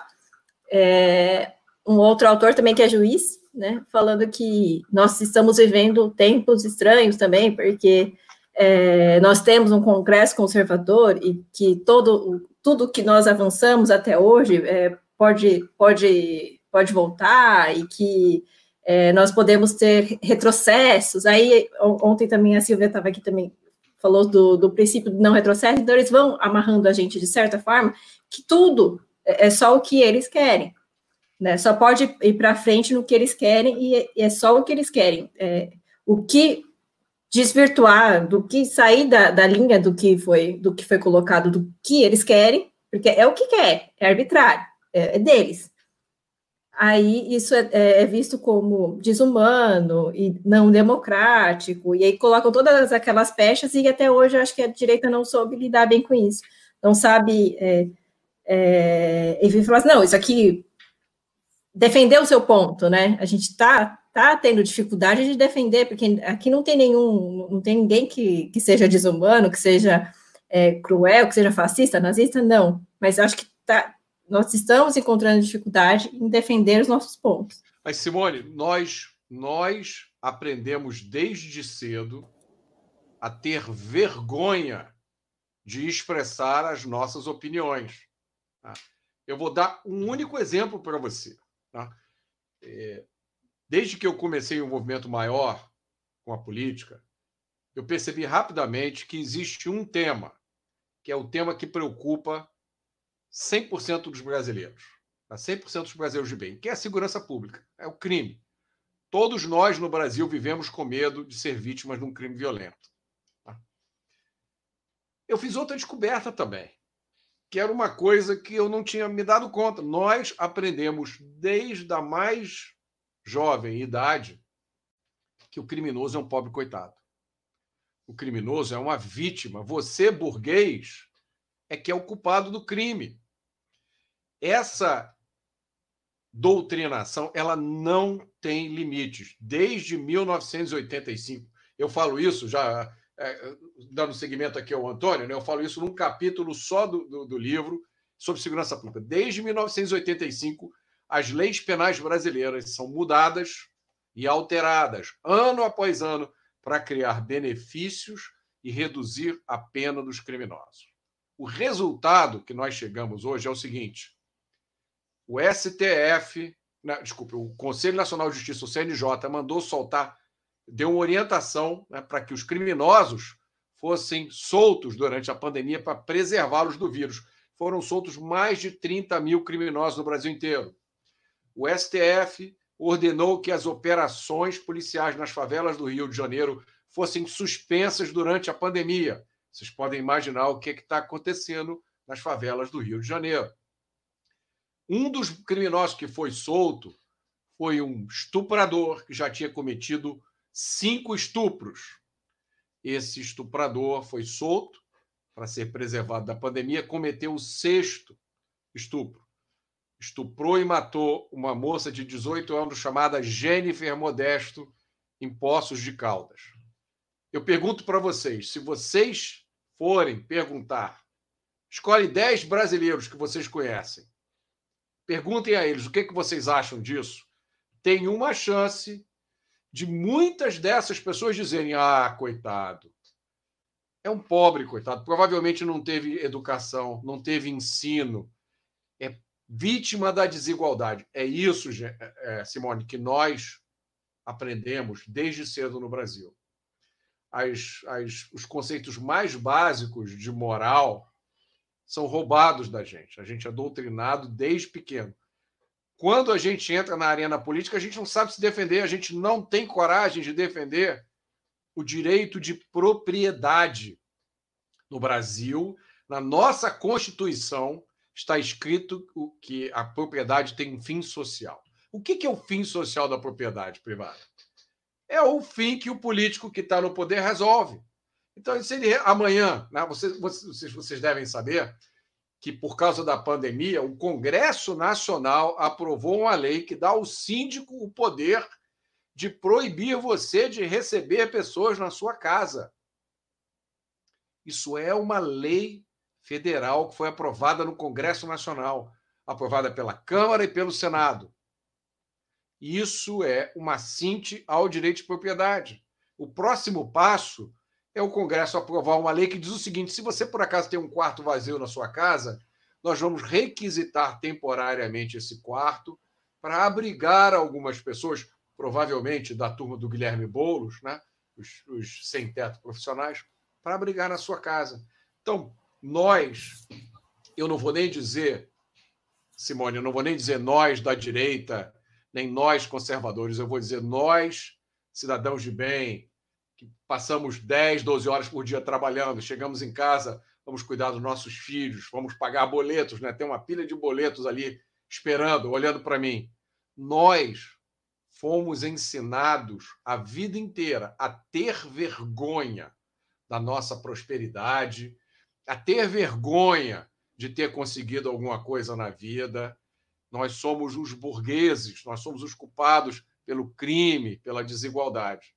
é, um outro autor também que é juiz, né, falando que nós estamos vivendo tempos estranhos também, porque é, nós temos um Congresso conservador e que todo, tudo que nós avançamos até hoje é, pode, pode, pode voltar e que é, nós podemos ter retrocessos. Aí, ontem também a Silvia estava aqui também, falou do, do princípio de não retrocesso, então eles vão amarrando a gente de certa forma que tudo é, é só o que eles querem. Né? Só pode ir para frente no que eles querem e é só o que eles querem. É, o que desvirtuar, do que sair da, da linha do que foi do que foi colocado, do que eles querem, porque é o que quer, é arbitrário, é, é deles. Aí isso é, é, é, visto como desumano e não democrático, e aí colocam todas aquelas pechas, e até hoje eu acho que a direita não soube lidar bem com isso. Não sabe. É, é, e falar assim, não, isso aqui defender o seu ponto, né? A gente está está tendo dificuldade de defender, porque aqui não tem nenhum, não tem ninguém que, que seja desumano, que seja é, cruel, que seja fascista, nazista, não. Mas acho que tá, nós estamos encontrando dificuldade em defender os nossos pontos. Mas, Simone, nós, nós aprendemos desde cedo a ter vergonha de expressar as nossas opiniões. Tá? Eu vou dar um único exemplo para você. Tá? É, Desde que eu comecei um movimento maior com a política, eu percebi rapidamente que existe um tema, que é o tema que preocupa 100% dos brasileiros, 100% tá? dos brasileiros de bem, que é a segurança pública, é o crime. Todos nós no Brasil vivemos com medo de ser vítimas de um crime violento. Tá? Eu fiz outra descoberta também, que era uma coisa que eu não tinha me dado conta. Nós aprendemos desde a mais jovem idade que o criminoso é um pobre coitado. O criminoso é uma vítima. Você, burguês, é que é o culpado do crime. Essa doutrinação, ela não tem limites. Desde 1985. Eu falo isso já, é, dando seguimento aqui ao Antônio, né? eu falo isso num capítulo só do, do, do livro sobre segurança pública. Desde 1985, as leis penais brasileiras são mudadas e alteradas ano após ano para criar benefícios e reduzir a pena dos criminosos. O resultado que nós chegamos hoje é o seguinte: o STF, desculpe, o Conselho Nacional de Justiça, o CNJ, mandou soltar, deu uma orientação né, para que os criminosos fossem soltos durante a pandemia para preservá-los do vírus. Foram soltos mais de 30 mil criminosos no Brasil inteiro. O STF ordenou que as operações policiais nas favelas do Rio de Janeiro fossem suspensas durante a pandemia. Vocês podem imaginar o que está acontecendo nas favelas do Rio de Janeiro. Um dos criminosos que foi solto foi um estuprador que já tinha cometido cinco estupros. Esse estuprador foi solto para ser preservado da pandemia, cometeu o sexto estupro. Estuprou e matou uma moça de 18 anos chamada Jennifer Modesto em Poços de Caldas. Eu pergunto para vocês, se vocês forem perguntar, escolhe 10 brasileiros que vocês conhecem. Perguntem a eles o que, que vocês acham disso. Tem uma chance de muitas dessas pessoas dizerem: ah, coitado. É um pobre, coitado. Provavelmente não teve educação, não teve ensino. É vítima da desigualdade. É isso, é, é, Simone, que nós aprendemos desde cedo no Brasil as, as, os conceitos mais básicos de moral são roubados da gente. A gente é doutrinado desde pequeno. Quando a gente entra na arena política, a gente não sabe se defender, a gente não tem coragem de defender o direito de propriedade. No Brasil, na nossa Constituição, está escrito que a propriedade tem um fim social. O que é o fim social da propriedade privada? É o fim que o político que está no poder resolve. Então, se ele, amanhã, né, vocês, vocês, vocês devem saber que, por causa da pandemia, o Congresso Nacional aprovou uma lei que dá ao síndico o poder de proibir você de receber pessoas na sua casa. Isso é uma lei federal que foi aprovada no Congresso Nacional, aprovada pela Câmara e pelo Senado. Isso é uma cinte ao direito de propriedade. O próximo passo é o Congresso aprovar uma lei que diz o seguinte: se você por acaso tem um quarto vazio na sua casa, nós vamos requisitar temporariamente esse quarto para abrigar algumas pessoas, provavelmente da turma do Guilherme Boulos, né? os, os sem-teto profissionais, para abrigar na sua casa. Então, nós, eu não vou nem dizer, Simone, eu não vou nem dizer nós da direita nem nós conservadores, eu vou dizer nós, cidadãos de bem, que passamos 10, 12 horas por dia trabalhando, chegamos em casa, vamos cuidar dos nossos filhos, vamos pagar boletos, né? Tem uma pilha de boletos ali esperando, olhando para mim. Nós fomos ensinados a vida inteira a ter vergonha da nossa prosperidade, a ter vergonha de ter conseguido alguma coisa na vida, nós somos os burgueses, nós somos os culpados pelo crime, pela desigualdade.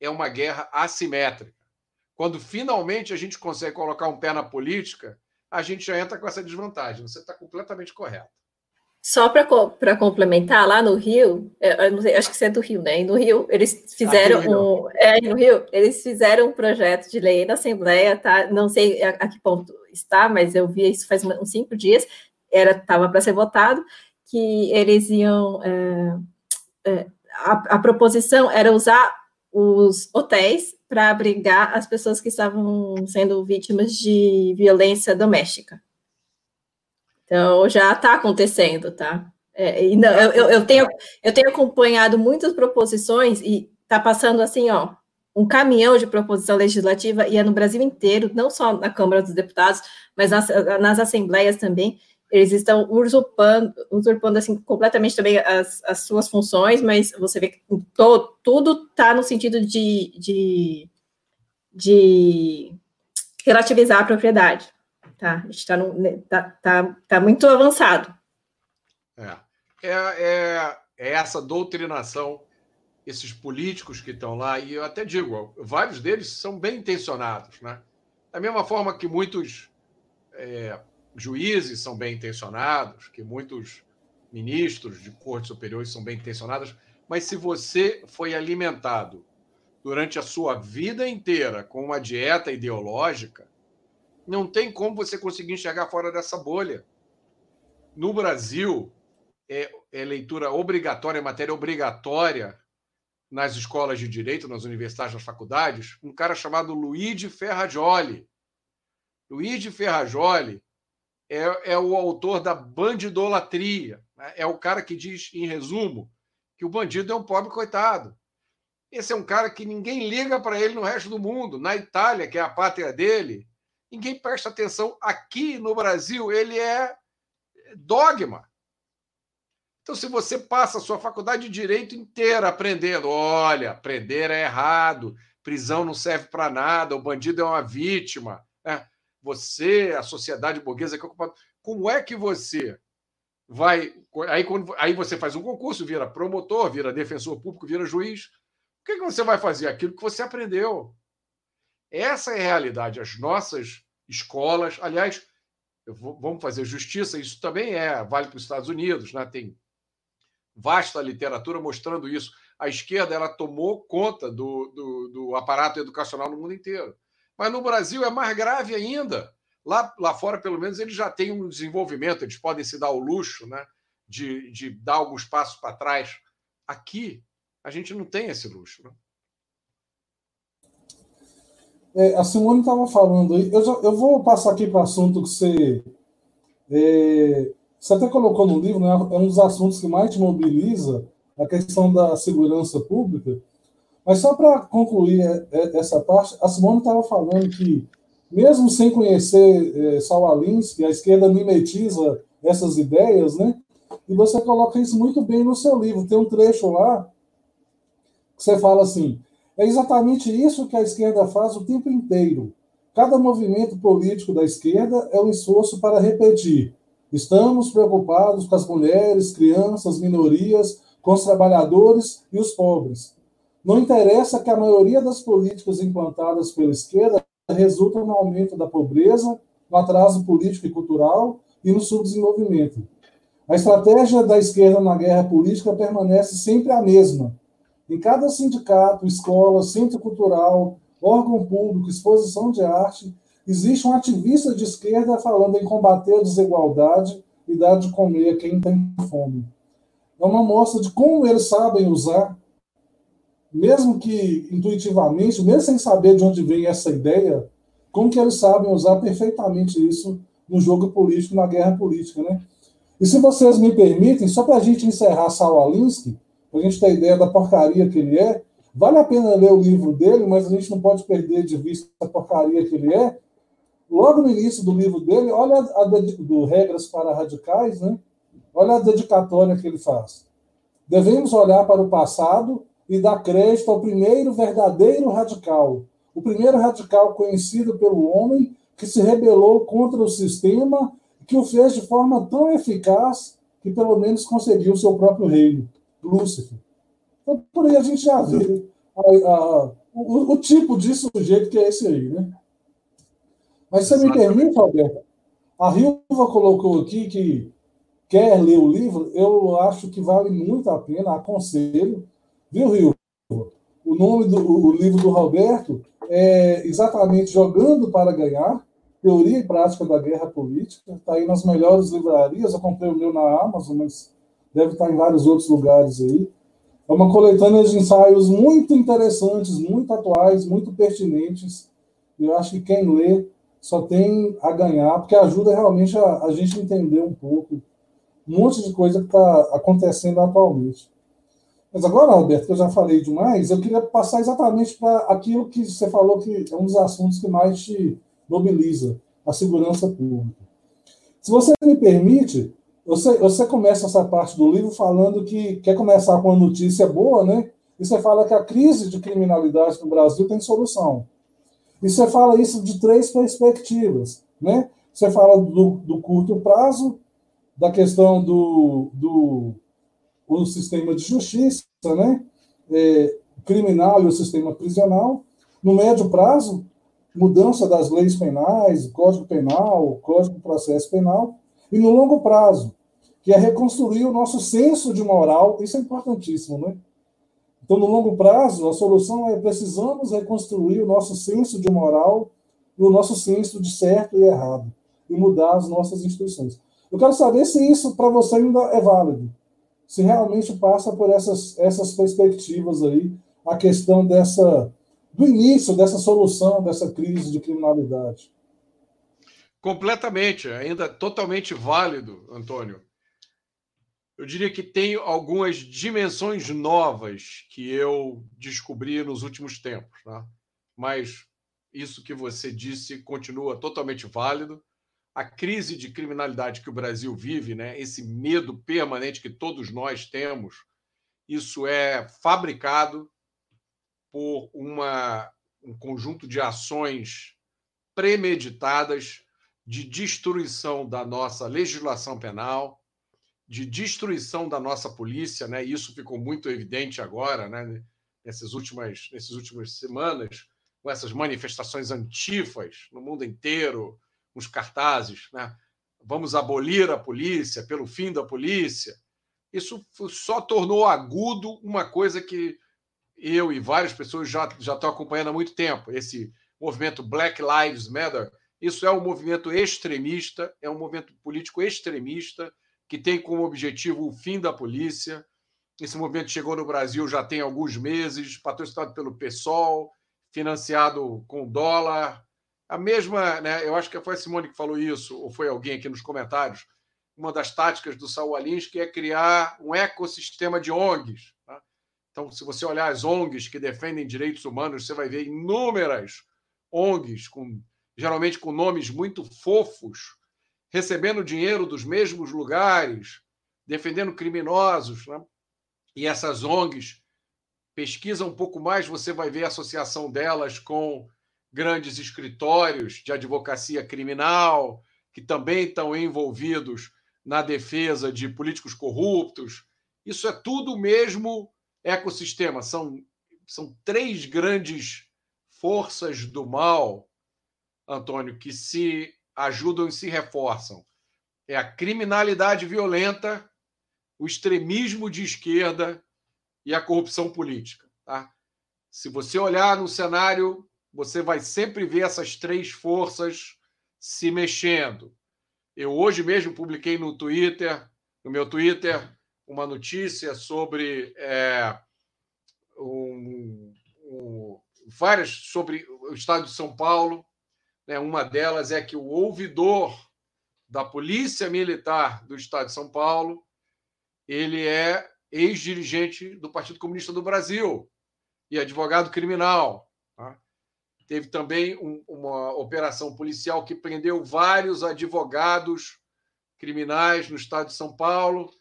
É uma guerra assimétrica. Quando finalmente a gente consegue colocar um pé na política, a gente já entra com essa desvantagem. Você está completamente correto. Só para complementar, lá no Rio, é, sei, acho que você é do Rio, né? E no Rio, eles fizeram um. É, no Rio, eles fizeram um projeto de lei na Assembleia, tá? Não sei a, a que ponto está, mas eu vi isso faz uns cinco dias, era estava para ser votado, que eles iam é, é, a, a, proposição era usar os hotéis para abrigar as pessoas que estavam sendo vítimas de violência doméstica. Então já está acontecendo, tá? É, não, eu, eu, tenho, eu tenho acompanhado muitas proposições e está passando assim, ó, um caminhão de proposição legislativa e é no Brasil inteiro, não só na Câmara dos Deputados, mas nas, nas assembleias também, eles estão usurpando, usurpando assim, completamente também as, as suas funções, mas você vê que to, tudo está no sentido de, de, de, relativizar a propriedade. Tá? A gente está tá, tá, tá muito avançado. É. É, é, é essa doutrinação, esses políticos que estão lá, e eu até digo, vários deles são bem intencionados, né? Da mesma forma que muitos é, juízes são bem intencionados, que muitos ministros de cortes superiores são bem intencionados, mas se você foi alimentado durante a sua vida inteira com uma dieta ideológica, não tem como você conseguir enxergar fora dessa bolha. No Brasil, é, é leitura obrigatória, é matéria obrigatória nas escolas de direito, nas universidades, nas faculdades, um cara chamado Luigi Ferrajoli. Luigi Ferrajoli é, é o autor da bandidolatria. Né? É o cara que diz, em resumo, que o bandido é um pobre coitado. Esse é um cara que ninguém liga para ele no resto do mundo. Na Itália, que é a pátria dele, ninguém presta atenção. Aqui no Brasil, ele é dogma. Então, se você passa a sua faculdade de direito inteira aprendendo, olha, prender é errado, prisão não serve para nada, o bandido é uma vítima, né? Você, a sociedade burguesa que é ocupada. Como é que você vai. Aí, quando, aí você faz um concurso, vira promotor, vira defensor público, vira juiz. O que, que você vai fazer? Aquilo que você aprendeu. Essa é a realidade. As nossas escolas, aliás, vou, vamos fazer justiça, isso também é, vale para os Estados Unidos, né? tem vasta literatura mostrando isso. A esquerda ela tomou conta do, do, do, aparato educacional no mundo inteiro. Mas no Brasil é mais grave ainda. Lá, lá fora, pelo menos, eles já têm um desenvolvimento, eles podem se dar o luxo né, de, de dar alguns passos para trás. Aqui, a gente não tem esse luxo. Né? É, a Simone estava falando aí, eu, eu vou passar aqui para o assunto que você é, você até colocou no livro, né, é um dos assuntos que mais te mobiliza, a questão da segurança pública. Mas só para concluir é, é, essa parte, a Simone estava falando que, mesmo sem conhecer é, Alinsky, a esquerda mimetiza essas ideias, né? E você coloca isso muito bem no seu livro. Tem um trecho lá que você fala assim: é exatamente isso que a esquerda faz o tempo inteiro. Cada movimento político da esquerda é um esforço para repetir Estamos preocupados com as mulheres, crianças, minorias, com os trabalhadores e os pobres. Não interessa que a maioria das políticas implantadas pela esquerda resultam no aumento da pobreza, no atraso político e cultural e no subdesenvolvimento. A estratégia da esquerda na guerra política permanece sempre a mesma. Em cada sindicato, escola, centro cultural, órgão público, exposição de arte, Existe um ativista de esquerda falando em combater a desigualdade e dar de comer a quem tem fome. É uma mostra de como eles sabem usar, mesmo que intuitivamente, mesmo sem saber de onde vem essa ideia, como que eles sabem usar perfeitamente isso no jogo político, na guerra política, né? E se vocês me permitem, só para a gente encerrar Saul para a gente ter ideia da porcaria que ele é, vale a pena ler o livro dele, mas a gente não pode perder de vista a porcaria que ele é, logo no início do livro dele, olha a, do Regras para Radicais, né? olha a dedicatória que ele faz. Devemos olhar para o passado e dar crédito ao primeiro verdadeiro radical, o primeiro radical conhecido pelo homem que se rebelou contra o sistema que o fez de forma tão eficaz que pelo menos conseguiu o seu próprio reino, Lúcifer. Então, por aí a gente já vê a, a, o, o, tipo de sujeito que é esse aí, né? Mas você me permite, Alberto? A Rilva colocou aqui que quer ler o livro, eu acho que vale muito a pena, aconselho. Viu, Rilva? O nome do o livro do Roberto é exatamente Jogando para Ganhar, Teoria e Prática da Guerra Política. Está aí nas melhores livrarias. Eu comprei o meu na Amazon, mas deve estar em vários outros lugares aí. É uma coletânea de ensaios muito interessantes, muito atuais, muito pertinentes. Eu acho que quem lê só tem a ganhar, porque ajuda realmente a, a gente entender um pouco um monte de coisa que está acontecendo atualmente. Mas agora, Alberto, que eu já falei demais, eu queria passar exatamente para aquilo que você falou que é um dos assuntos que mais te mobiliza, a segurança pública. Se você me permite, você, você começa essa parte do livro falando que quer começar com uma notícia boa, né? E você fala que a crise de criminalidade no Brasil tem solução. E você fala isso de três perspectivas. Né? Você fala do, do curto prazo, da questão do, do o sistema de justiça, né? É, criminal e o sistema prisional. No médio prazo, mudança das leis penais, Código Penal, Código de Processo Penal. E no longo prazo, que é reconstruir o nosso senso de moral, isso é importantíssimo, né? Então, no longo prazo, a solução é precisamos reconstruir o nosso senso de moral e o nosso senso de certo e errado e mudar as nossas instituições. Eu quero saber se isso para você ainda é válido, se realmente passa por essas, essas perspectivas aí, a questão dessa do início dessa solução dessa crise de criminalidade. Completamente, ainda totalmente válido, Antônio. Eu diria que tem algumas dimensões novas que eu descobri nos últimos tempos, né? mas isso que você disse continua totalmente válido. A crise de criminalidade que o Brasil vive, né? esse medo permanente que todos nós temos, isso é fabricado por uma, um conjunto de ações premeditadas de destruição da nossa legislação penal, de destruição da nossa polícia, né? Isso ficou muito evidente agora, né? Nessas últimas, nessas últimas semanas, com essas manifestações antifas no mundo inteiro, os cartazes, né? Vamos abolir a polícia pelo fim da polícia. Isso só tornou agudo uma coisa que eu e várias pessoas já, já estão acompanhando há muito tempo, esse movimento Black Lives Matter. Isso é um movimento extremista, é um movimento político extremista que tem como objetivo o fim da polícia. Esse movimento chegou no Brasil já tem alguns meses, patrocinado pelo PSOL, financiado com dólar. A mesma, né, eu acho que foi a Simone que falou isso, ou foi alguém aqui nos comentários. Uma das táticas do Saul Alinsky é criar um ecossistema de ONGs então, se você olhar as ONGs que defendem direitos humanos, você vai ver inúmeras ONGs, com, geralmente com nomes muito fofos, recebendo dinheiro dos mesmos lugares, defendendo criminosos. Né? E essas ONGs, pesquisa um pouco mais, você vai ver a associação delas com grandes escritórios de advocacia criminal, que também estão envolvidos na defesa de políticos corruptos. Isso é tudo mesmo ecossistema. São, são três grandes forças do mal, Antônio, que se ajudam e se reforçam. É a criminalidade violenta, o extremismo de esquerda e a corrupção política. Tá? Se você olhar no cenário, você vai sempre ver essas três forças se mexendo. Eu hoje mesmo publiquei no Twitter, no meu Twitter, uma notícia sobre é, um, um, várias sobre o estado de São Paulo. Né? Uma delas é que o ouvidor da Polícia Militar do Estado de São Paulo ele é ex-dirigente do Partido Comunista do Brasil e advogado criminal. Teve também um, uma operação policial que prendeu vários advogados criminais no estado de São Paulo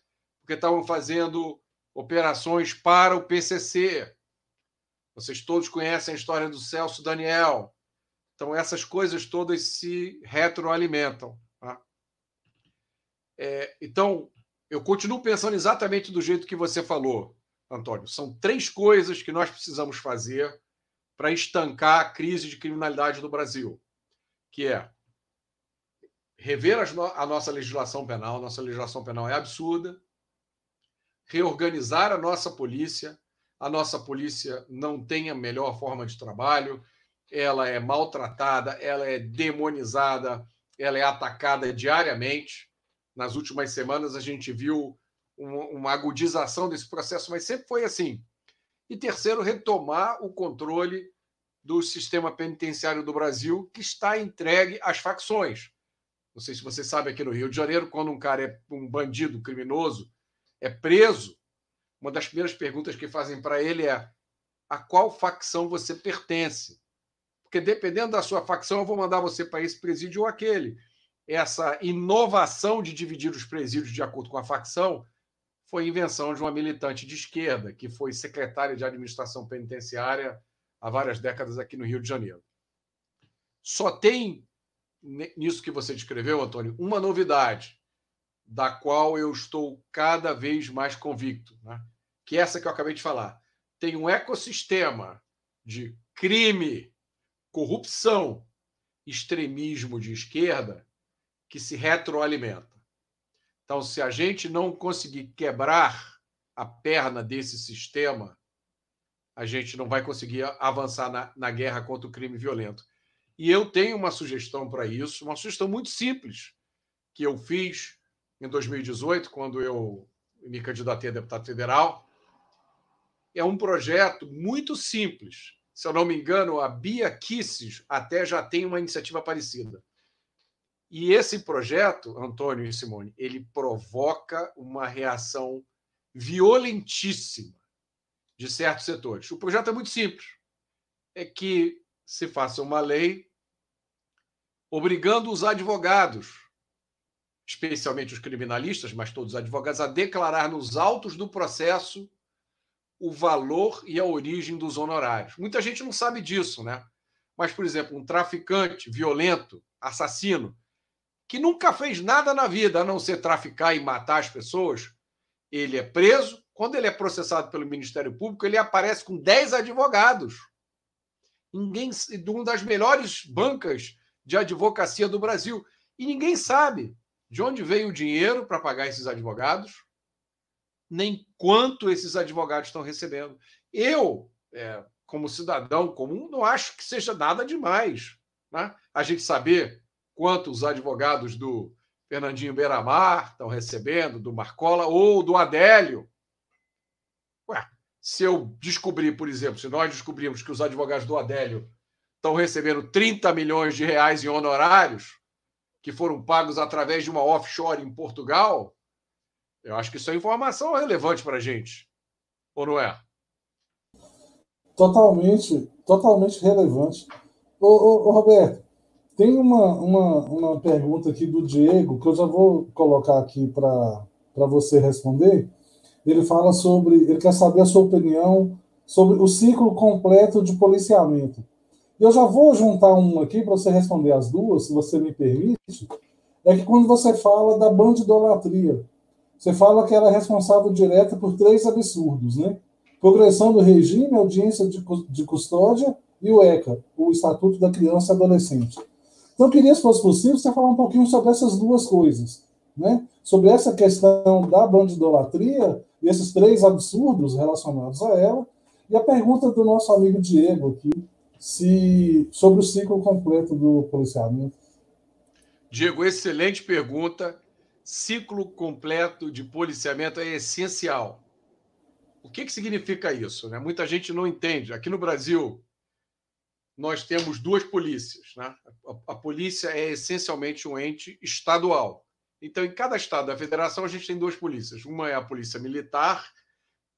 porque estavam fazendo operações para o PCC. Vocês todos conhecem a história do Celso Daniel. Então, essas coisas todas se retroalimentam. Tá? É, então, eu continuo pensando exatamente do jeito que você falou, Antônio. São três coisas que nós precisamos fazer para estancar a crise de criminalidade do Brasil, que é rever a nossa legislação penal. Nossa legislação penal é absurda reorganizar a nossa polícia. A nossa polícia não tem a melhor forma de trabalho, ela é maltratada, ela é demonizada, ela é atacada diariamente. Nas últimas semanas a gente viu uma, uma agudização desse processo, mas sempre foi assim. E terceiro, retomar o controle do sistema penitenciário do Brasil, que está entregue às facções. Não sei se você sabe aqui no Rio de Janeiro, quando um cara é um bandido criminoso, é preso, uma das primeiras perguntas que fazem para ele é: a qual facção você pertence? Porque dependendo da sua facção, eu vou mandar você para esse presídio ou aquele. Essa inovação de dividir os presídios de acordo com a facção foi invenção de uma militante de esquerda, que foi secretária de administração penitenciária há várias décadas aqui no Rio de Janeiro. Só tem nisso que você descreveu, Antônio, uma novidade da qual eu estou cada vez mais convicto, né? que é essa que eu acabei de falar. Tem um ecossistema de crime, corrupção, extremismo de esquerda que se retroalimenta. Então, se a gente não conseguir quebrar a perna desse sistema, a gente não vai conseguir avançar na, na guerra contra o crime violento. E eu tenho uma sugestão para isso, uma sugestão muito simples, que eu fiz em 2018, quando eu me candidatei a deputado federal. É um projeto muito simples. Se eu não me engano, a Bia Kisses até já tem uma iniciativa parecida. E esse projeto, Antônio e Simone, ele provoca uma reação violentíssima de certos setores. O projeto é muito simples. É que se faça uma lei obrigando os advogados, especialmente os criminalistas, mas todos os advogados, a declarar nos autos do processo o valor e a origem dos honorários. Muita gente não sabe disso, né? Mas, por exemplo, um traficante violento, assassino, que nunca fez nada na vida a não ser traficar e matar as pessoas, ele é preso. Quando ele é processado pelo Ministério Público, ele aparece com 10 advogados. Ninguém, de uma das melhores bancas de advocacia do Brasil. E ninguém sabe de onde veio o dinheiro para pagar esses advogados, nem quanto esses advogados estão recebendo. Eu, é, como cidadão comum, não acho que seja nada demais né? a gente saber quanto os advogados do Fernandinho Beiramar estão recebendo, do Marcola ou do Adélio. Ué, se eu descobrir, por exemplo, se nós descobrirmos que os advogados do Adélio estão recebendo 30 milhões de reais em honorários que foram pagos através de uma offshore em Portugal, eu acho que isso é informação relevante para a gente. Ou não é? Totalmente, totalmente relevante. Ô, ô, ô Roberto, tem uma, uma, uma pergunta aqui do Diego, que eu já vou colocar aqui para você responder. Ele fala sobre. Ele quer saber a sua opinião sobre o ciclo completo de policiamento. Eu já vou juntar um aqui para você responder as duas, se você me permite. É que quando você fala da bandidolatria, você fala que ela é responsável direta por três absurdos, né? Progressão do regime, audiência de, de custódia e o ECA, o Estatuto da Criança e Adolescente. Então, eu queria, se fosse possível, você falar um pouquinho sobre essas duas coisas, né? Sobre essa questão da bandidolatria e esses três absurdos relacionados a ela. E a pergunta do nosso amigo Diego aqui, se sobre o ciclo completo do policiamento. Diego, excelente pergunta. Ciclo completo de policiamento é essencial. O que, que significa isso? Né? Muita gente não entende. Aqui no Brasil, nós temos duas polícias. Né? A, a, polícia é essencialmente um ente estadual. Então, em cada estado da federação, a gente tem duas polícias. Uma é a polícia militar,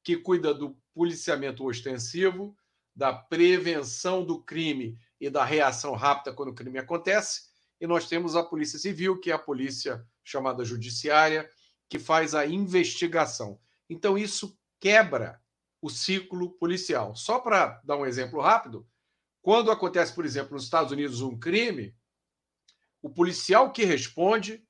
que cuida do policiamento ostensivo, da prevenção do crime e da reação rápida quando o crime acontece. E nós temos a polícia civil, que é a polícia chamada judiciária, que faz a investigação. Então, isso quebra o ciclo policial. Só para dar um exemplo rápido, quando acontece, por exemplo, nos Estados Unidos um crime, o policial que responde,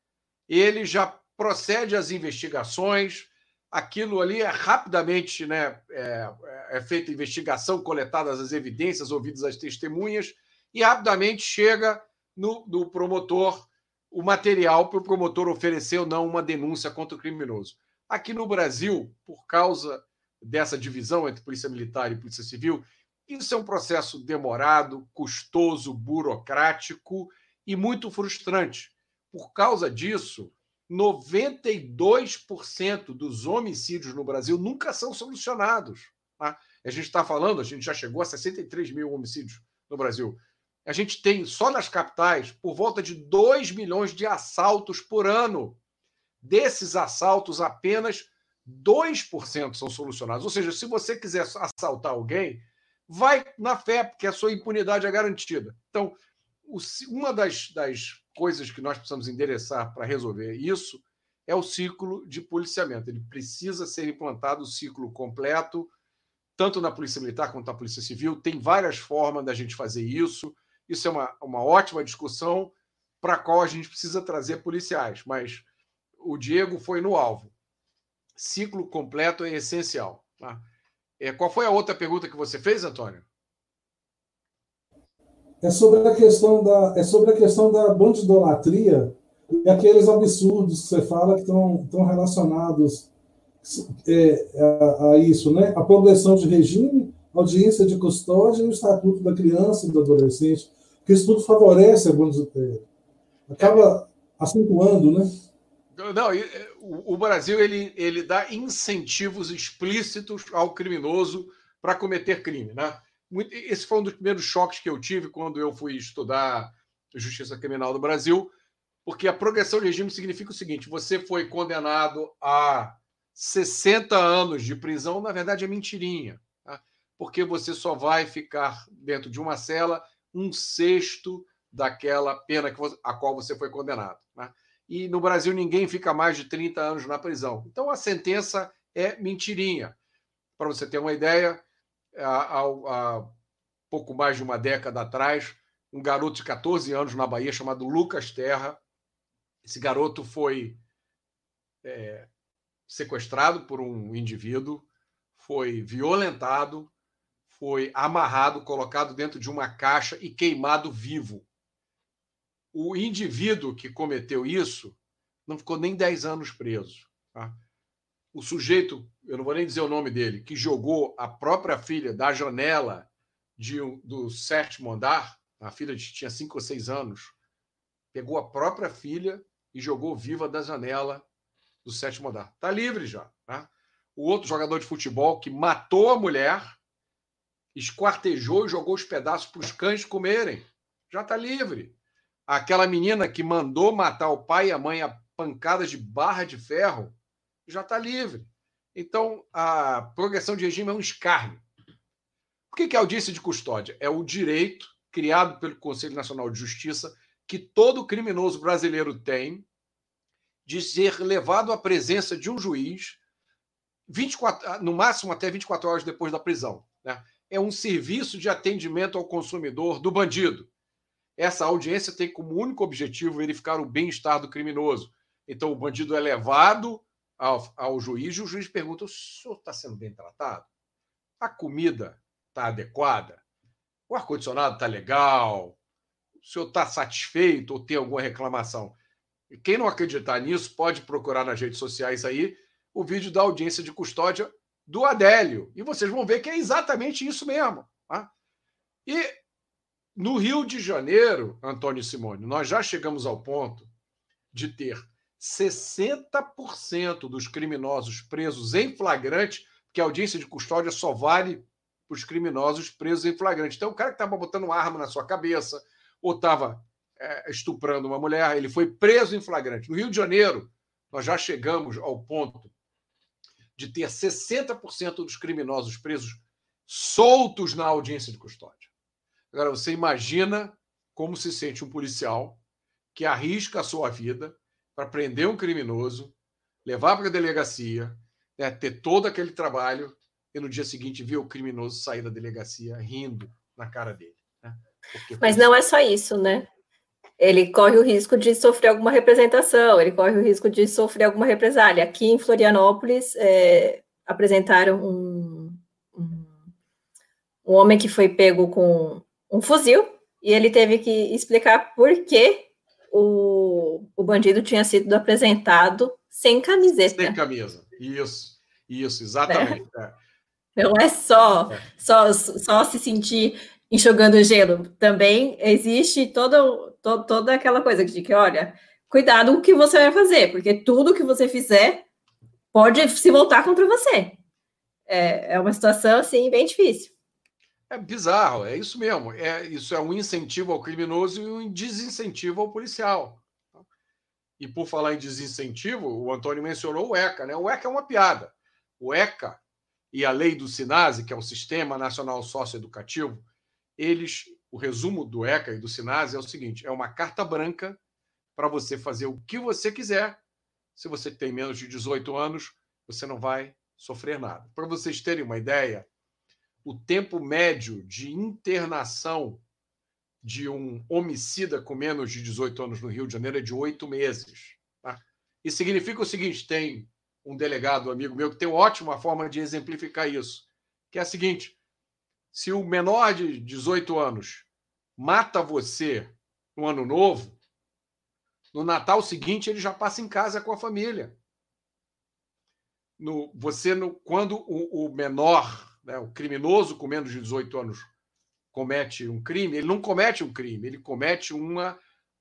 ele já procede às investigações, aquilo ali é rapidamente né, é, é feita investigação, coletadas as evidências, ouvidas as testemunhas, e rapidamente chega no, no promotor o material para o promotor oferecer ou não uma denúncia contra o criminoso. Aqui no Brasil, por causa dessa divisão entre polícia militar e polícia civil, isso é um processo demorado, custoso, burocrático e muito frustrante. Por causa disso, 92% dos homicídios no Brasil nunca são solucionados. Tá? A gente está falando, a gente já chegou a 63 mil homicídios no Brasil. A gente tem, só nas capitais, por volta de 2 milhões de assaltos por ano. Desses assaltos, apenas 2% são solucionados. Ou seja, se você quiser assaltar alguém, vai na fé, porque a sua impunidade é garantida. Então, uma das, das coisas que nós precisamos endereçar para resolver isso é o ciclo de policiamento. Ele precisa ser implantado o ciclo completo, tanto na Polícia Militar quanto na Polícia Civil. Tem várias formas da gente fazer isso. Isso é uma, uma ótima discussão para a qual a gente precisa trazer policiais, mas o Diego foi no alvo. Ciclo completo é essencial. Tá? É, qual foi a outra pergunta que você fez, Antônio? É sobre a questão da, é sobre a questão da bandidolatria e aqueles absurdos que você fala que estão, estão relacionados é, a, a, isso, né? A progressão de regime, audiência de custódia e o Estatuto da Criança e do Adolescente, que isso tudo favorece a é, acaba acentuando, né? Não, o Brasil ele, ele dá incentivos explícitos ao criminoso para cometer crime, né? Esse foi um dos primeiros choques que eu tive quando eu fui estudar justiça criminal do Brasil, porque a progressão de regime significa o seguinte: você foi condenado a 60 anos de prisão, na verdade é mentirinha, tá? porque você só vai ficar dentro de uma cela um sexto daquela pena que você, a qual você foi condenado. Né? E no Brasil ninguém fica mais de 30 anos na prisão. Então a sentença é mentirinha. Para você ter uma ideia, há, há pouco mais de uma década atrás, um garoto de 14 anos na Bahia chamado Lucas Terra. Esse garoto foi é, sequestrado por um indivíduo, foi violentado, foi amarrado, colocado dentro de uma caixa e queimado vivo. O indivíduo que cometeu isso não ficou nem 10 anos preso. Tá? O sujeito, eu não vou nem dizer o nome dele, que jogou a própria filha da janela de, do sétimo andar, a filha tinha 5 ou 6 anos, pegou a própria filha e jogou viva da janela do sétimo andar. Está livre já. Tá? O outro jogador de futebol que matou a mulher esquartejou e jogou os pedaços para os cães comerem. Já está livre. Aquela menina que mandou matar o pai e a mãe a pancadas de barra de ferro já está livre. Então, a progressão de regime é um escárnio. O que é audiência de custódia? É o direito criado pelo Conselho Nacional de Justiça que todo criminoso brasileiro tem de ser levado à presença de um juiz 24, no máximo até 24 horas depois da prisão. Né? é um serviço de atendimento ao consumidor do bandido. Essa audiência tem como único objetivo verificar o bem-estar do criminoso. Então, o bandido é levado ao, ao juiz e o juiz pergunta: o senhor está sendo bem tratado? A comida está adequada? O ar-condicionado está legal? O senhor está satisfeito ou tem alguma reclamação? E quem não acreditar nisso pode procurar nas redes sociais aí o vídeo da audiência de custódia do Adélio. E vocês vão ver que é exatamente isso mesmo. Tá? E no Rio de Janeiro, Antônio Simone, nós já chegamos ao ponto de ter 60% dos criminosos presos em flagrante, que a audiência de custódia só vale os criminosos presos em flagrante. Então, o cara que estava botando arma na sua cabeça ou estava é, estuprando uma mulher, ele foi preso em flagrante. No Rio de Janeiro, nós já chegamos ao ponto de ter 60% dos criminosos presos soltos na audiência de custódia. Agora, você imagina como se sente um policial que arrisca a sua vida para prender um criminoso, levar para a delegacia, né, ter todo aquele trabalho e no dia seguinte ver o criminoso sair da delegacia rindo na cara dele. Né? Mas não é só isso, né? ele corre o risco de sofrer alguma representação, ele corre o risco de sofrer alguma represália. Aqui em Florianópolis, é, apresentaram um, um, um, homem que foi pego com um fuzil e ele teve que explicar por que o, o bandido tinha sido apresentado sem camiseta. Sem camisa, isso, isso, exatamente. É. Não é só, é. só, só se sentir enxugando gelo. Também existe todo, todo, toda aquela coisa de que, olha, cuidado com o que você vai fazer, porque tudo que você fizer pode se voltar contra você. É, é uma situação, assim, bem difícil. É bizarro, é isso mesmo. É, isso é um incentivo ao criminoso e um desincentivo ao policial. E por falar em desincentivo, o Antônio mencionou o ECA, né? O ECA é uma piada. O ECA e a lei do SINASE, que é o Sistema Nacional Socioeducativo, eles, o resumo do ECA e do SINASE é o seguinte: é uma carta branca para você fazer o que você quiser. Se você tem menos de 18 anos, você não vai sofrer nada. Para vocês terem uma ideia, o tempo médio de internação de um homicida com menos de 18 anos no Rio de Janeiro é de oito meses. Tá? Isso significa o seguinte: tem um delegado amigo meu que tem uma ótima forma de exemplificar isso, que é a seguinte: se o menor de 18 anos mata você no ano novo, no Natal seguinte ele já passa em casa com a família. No, você, no, quando o, o menor né, o criminoso com menos de 18 anos comete um crime, ele não comete um crime, ele comete um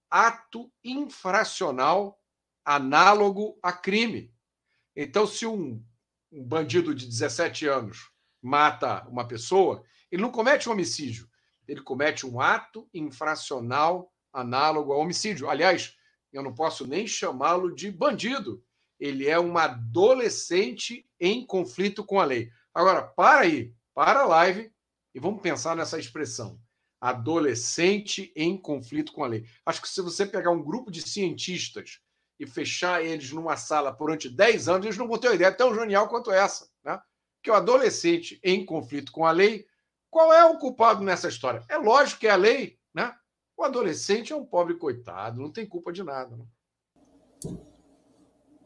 ato infracional análogo a crime. Então, se um, um bandido de 17 anos mata uma pessoa, ele não comete um homicídio, ele comete um ato infracional análogo a homicídio. Aliás, eu não posso nem chamá-lo de bandido. Ele é um adolescente em conflito com a lei. Agora, para aí, para a live e vamos pensar nessa expressão. Adolescente em conflito com a lei. Acho que se você pegar um grupo de cientistas e fechar eles numa sala durante 10 anos, eles não vão ter uma ideia tão genial quanto essa. Né? Que o adolescente em conflito com a lei, qual é o culpado nessa história? É lógico que é a lei. Né? O adolescente é um pobre coitado, não tem culpa de nada. Né?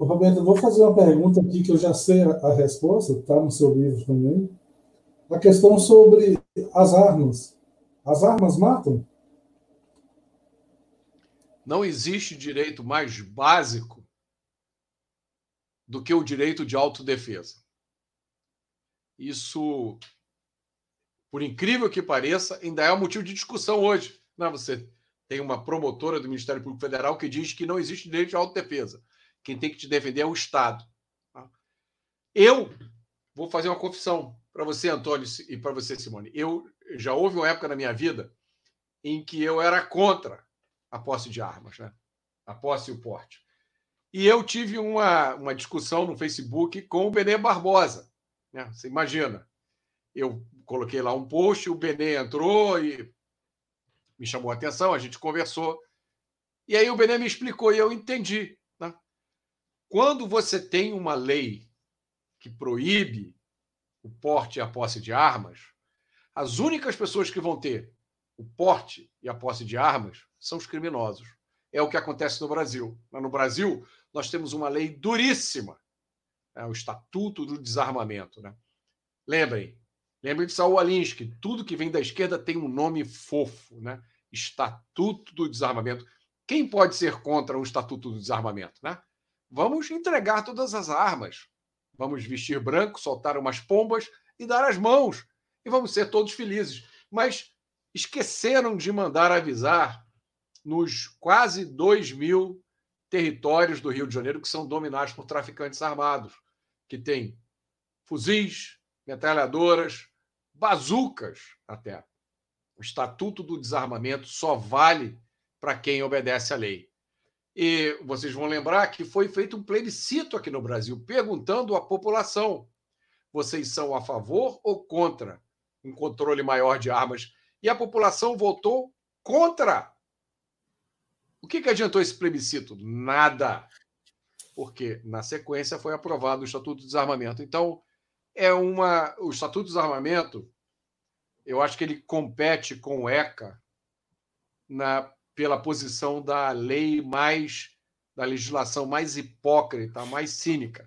Roberto, eu vou fazer uma pergunta aqui que eu já sei a, a resposta, está no seu livro também. A questão sobre as armas. As armas matam? Não existe direito mais básico do que o direito de autodefesa. Isso, por incrível que pareça, ainda é um motivo de discussão hoje. Não, né? você tem uma promotora do Ministério Público Federal que diz que não existe direito de autodefesa. Quem tem que te defender é o Estado. Tá? Eu vou fazer uma confissão para você, Antônio, e para você, Simone. Eu já houve uma época na minha vida em que eu era contra a posse de armas, né? a posse e o porte. E eu tive uma, uma discussão no Facebook com o Benê Barbosa. Né? Você imagina, eu coloquei lá um post, o Benê entrou e me chamou a atenção, a gente conversou. E aí o Benê me explicou e eu entendi. Quando você tem uma lei que proíbe o porte e a posse de armas, as únicas pessoas que vão ter o porte e a posse de armas são os criminosos. É o que acontece no Brasil. No Brasil, nós temos uma lei duríssima, é o Estatuto do Desarmamento. Né? Lembrem, lembrem de Saul Alinsky, tudo que vem da esquerda tem um nome fofo, né? Estatuto do Desarmamento. Quem pode ser contra o Estatuto do Desarmamento? Né? Vamos entregar todas as armas. Vamos vestir branco, soltar umas pombas e dar as mãos. E vamos ser todos felizes. Mas esqueceram de mandar avisar nos quase 2 mil territórios do Rio de Janeiro que são dominados por traficantes armados, que têm fuzis, metralhadoras, bazucas até. O Estatuto do Desarmamento só vale para quem obedece à lei. E vocês vão lembrar que foi feito um plebiscito aqui no Brasil, perguntando à população: vocês são a favor ou contra um controle maior de armas? E a população votou contra. O que, que adiantou esse plebiscito? Nada. Porque, na sequência, foi aprovado o Estatuto do Desarmamento. Então, é uma. O Estatuto do Desarmamento, eu acho que ele compete com o ECA na pela posição da lei mais da legislação mais hipócrita, mais cínica.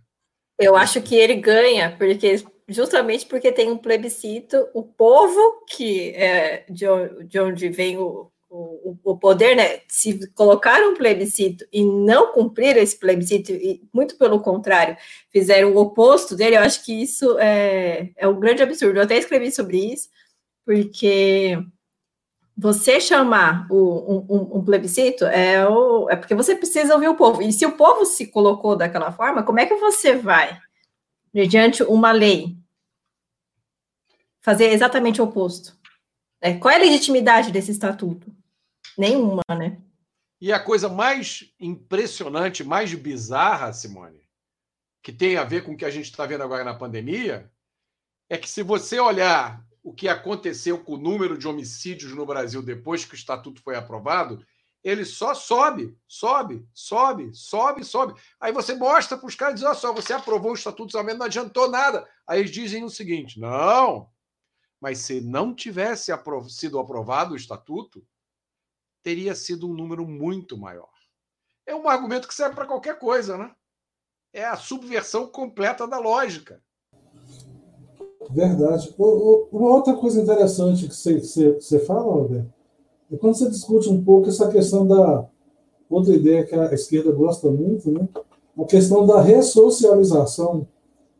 Eu acho que ele ganha, porque justamente porque tem um plebiscito, o povo que é de, de onde vem o, o, o poder, né? Se colocar um plebiscito e não cumprir esse plebiscito, e muito pelo contrário, fizeram o oposto dele, eu acho que isso é, é um grande absurdo. Eu até escrevi sobre isso, porque você chamar o, um, um, plebiscito é, o, é porque você precisa ouvir o povo. E se o povo se colocou daquela forma, como é que você vai, mediante uma lei, fazer exatamente o oposto? É, qual é a legitimidade desse estatuto? Nenhuma, né? E a coisa mais impressionante, mais bizarra, Simone, que tem a ver com o que a gente está vendo agora na pandemia, é que se você olhar o que aconteceu com o número de homicídios no Brasil depois que o estatuto foi aprovado, ele só sobe, sobe, sobe, sobe, sobe. Aí você mostra para os caras e diz: olha só, você aprovou o estatuto de desarmamento, não adiantou nada. Aí eles dizem o seguinte: não, mas se não tivesse aprov sido aprovado o estatuto, teria sido um número muito maior. É um argumento que serve para qualquer coisa, né? É a subversão completa da lógica. Verdade. Uma outra coisa interessante que você, você, fala, Roberto, é quando você discute um pouco essa questão da. Outra ideia que a esquerda gosta muito, né? A questão da ressocialização.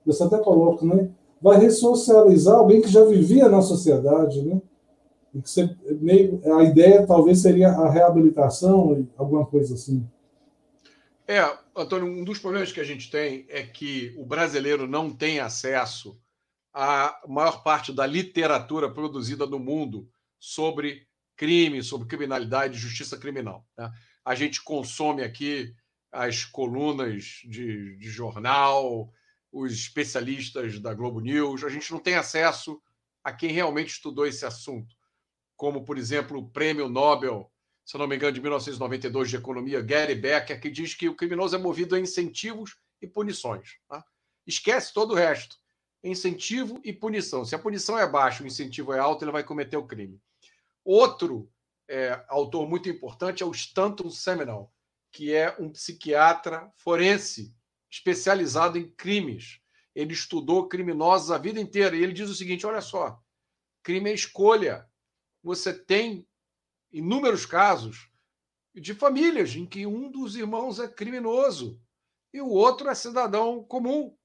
Você até coloca, né? vai ressocializar alguém que já vivia na sociedade, né? E que você, a ideia talvez seria a reabilitação, alguma coisa assim. É, Antônio, um dos problemas que a gente tem é que o brasileiro não tem acesso à maior parte da literatura produzida no mundo sobre crime, sobre criminalidade e justiça criminal. Né? A gente consome aqui as colunas de, de jornal, os especialistas da Globo News, a gente não tem acesso a quem realmente estudou esse assunto, como, por exemplo, o prêmio Nobel, se não me engano, de 1992 de Economia, Gary Becker, que diz que o criminoso é movido a incentivos e punições. Tá? Esquece todo o resto. Incentivo e punição. Se a punição é baixa, o incentivo é alto, ele vai cometer o crime. Outro é, autor muito importante é o Stanton Seminole, que é um psiquiatra forense especializado em crimes. Ele estudou criminosos a vida inteira. E ele diz o seguinte: olha só, crime é escolha. Você tem inúmeros casos de famílias em que um dos irmãos é criminoso e o outro é cidadão comum.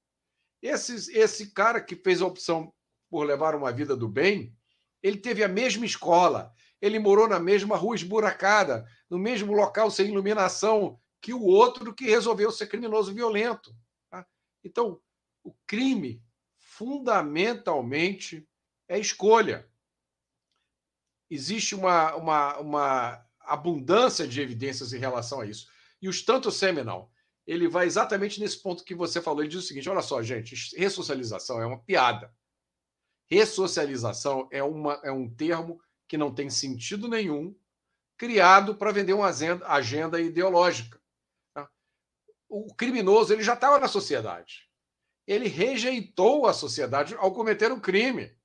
Esse, esse cara que fez a opção por levar uma vida do bem, ele teve a mesma escola, ele morou na mesma rua esburacada, no mesmo local sem iluminação, que o outro que resolveu ser criminoso violento. Tá? Então, o crime, fundamentalmente, é escolha. Existe uma, uma, uma abundância de evidências em relação a isso. E o Stanton Seminal, ele vai exatamente nesse ponto que você falou. Ele diz o seguinte: olha só, gente, ressocialização é uma piada. Ressocialização é, uma, é um termo que não tem sentido nenhum, criado para vender uma agenda, agenda ideológica o criminoso ele já estava na sociedade. Ele rejeitou a sociedade ao cometer um crime.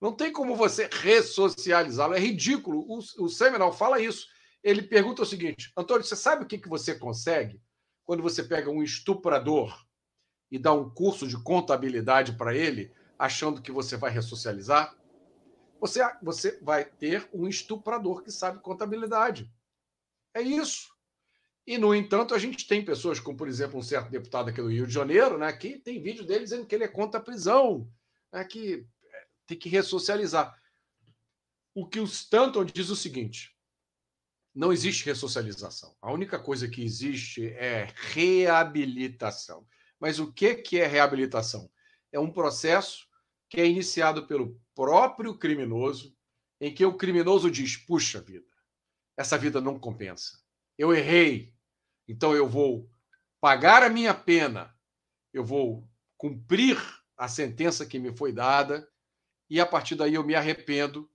Não tem como você ressocializá-lo. É ridículo. O, o Seminal fala isso. Ele pergunta o seguinte: Antônio, você sabe o que, que você consegue quando você pega um estuprador e dá um curso de contabilidade para ele, achando que você vai ressocializar? Você, você vai ter um estuprador que sabe contabilidade. É isso. E, no entanto, a gente tem pessoas, como, por exemplo, um certo deputado aqui do Rio de Janeiro, né, que tem vídeo dele dizendo que ele é contra a prisão, né, que é, tem que ressocializar. O que o Stanton diz é o seguinte: não existe ressocialização. A única coisa que existe é reabilitação. Mas o que, que é reabilitação? É um processo que é iniciado pelo próprio criminoso, em que o criminoso diz: puxa vida, essa vida não compensa. Eu errei, então eu vou pagar a minha pena, eu vou cumprir a sentença que me foi dada, e a partir daí eu me arrependo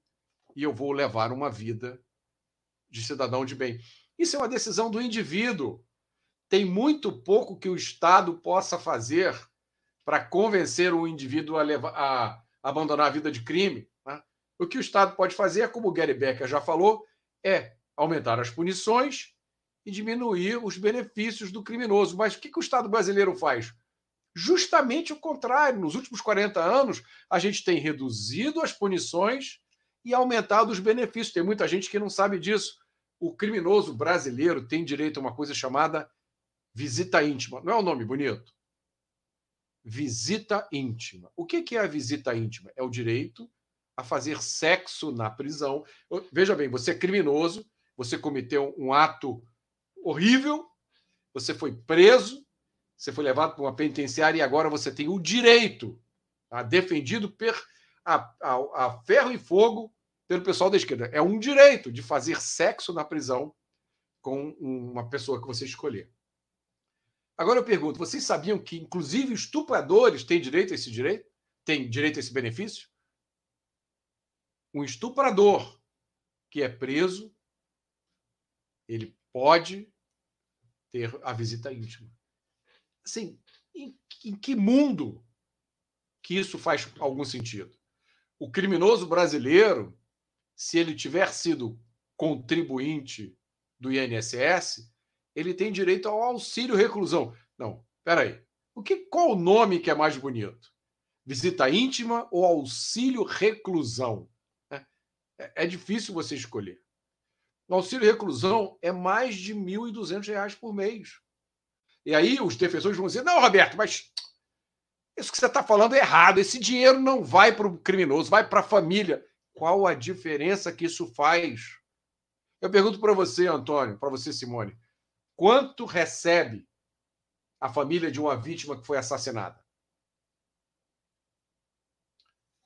e eu vou levar uma vida de cidadão de bem. Isso é uma decisão do indivíduo. Tem muito pouco que o Estado possa fazer para convencer o indivíduo a, levar, a abandonar a vida de crime. Né? O que o Estado pode fazer, como o Gary Becker já falou, é aumentar as punições e diminuir os benefícios do criminoso. Mas o que, que o Estado brasileiro faz? Justamente o contrário. Nos últimos 40 anos, a gente tem reduzido as punições e aumentado os benefícios. Tem muita gente que não sabe disso. O criminoso brasileiro tem direito a uma coisa chamada visita íntima. Não é um nome bonito? Visita íntima. O que é a visita íntima? É o direito a fazer sexo na prisão. Veja bem, você é criminoso, você cometeu um ato horrível, você foi preso, você foi levado para uma penitenciária e agora você tem o direito, tá? defendido per, a, a, a ferro e fogo pelo pessoal da esquerda. É um direito de fazer sexo na prisão com uma pessoa que você escolher. Agora eu pergunto: vocês sabiam que, inclusive, estupradores têm direito a esse direito? Têm direito a esse benefício? Um estuprador que é preso, ele pode ter a visita íntima. Assim, em, em que mundo que isso faz algum sentido? O criminoso brasileiro, se ele tiver sido contribuinte do INSS, ele tem direito ao auxílio reclusão. Não, peraí. O que, qual o nome que é mais bonito? Visita íntima ou auxílio reclusão? É, é difícil você escolher. O auxílio reclusão é mais de R$ 1.200 por mês. E aí os defensores vão dizer: não, Roberto, mas Isso que você está falando é errado. Esse dinheiro não vai para o criminoso, vai para a família. Qual a diferença que isso faz? Eu pergunto para você, Antônio, para você, Simone, quanto recebe a família de uma vítima que foi assassinada?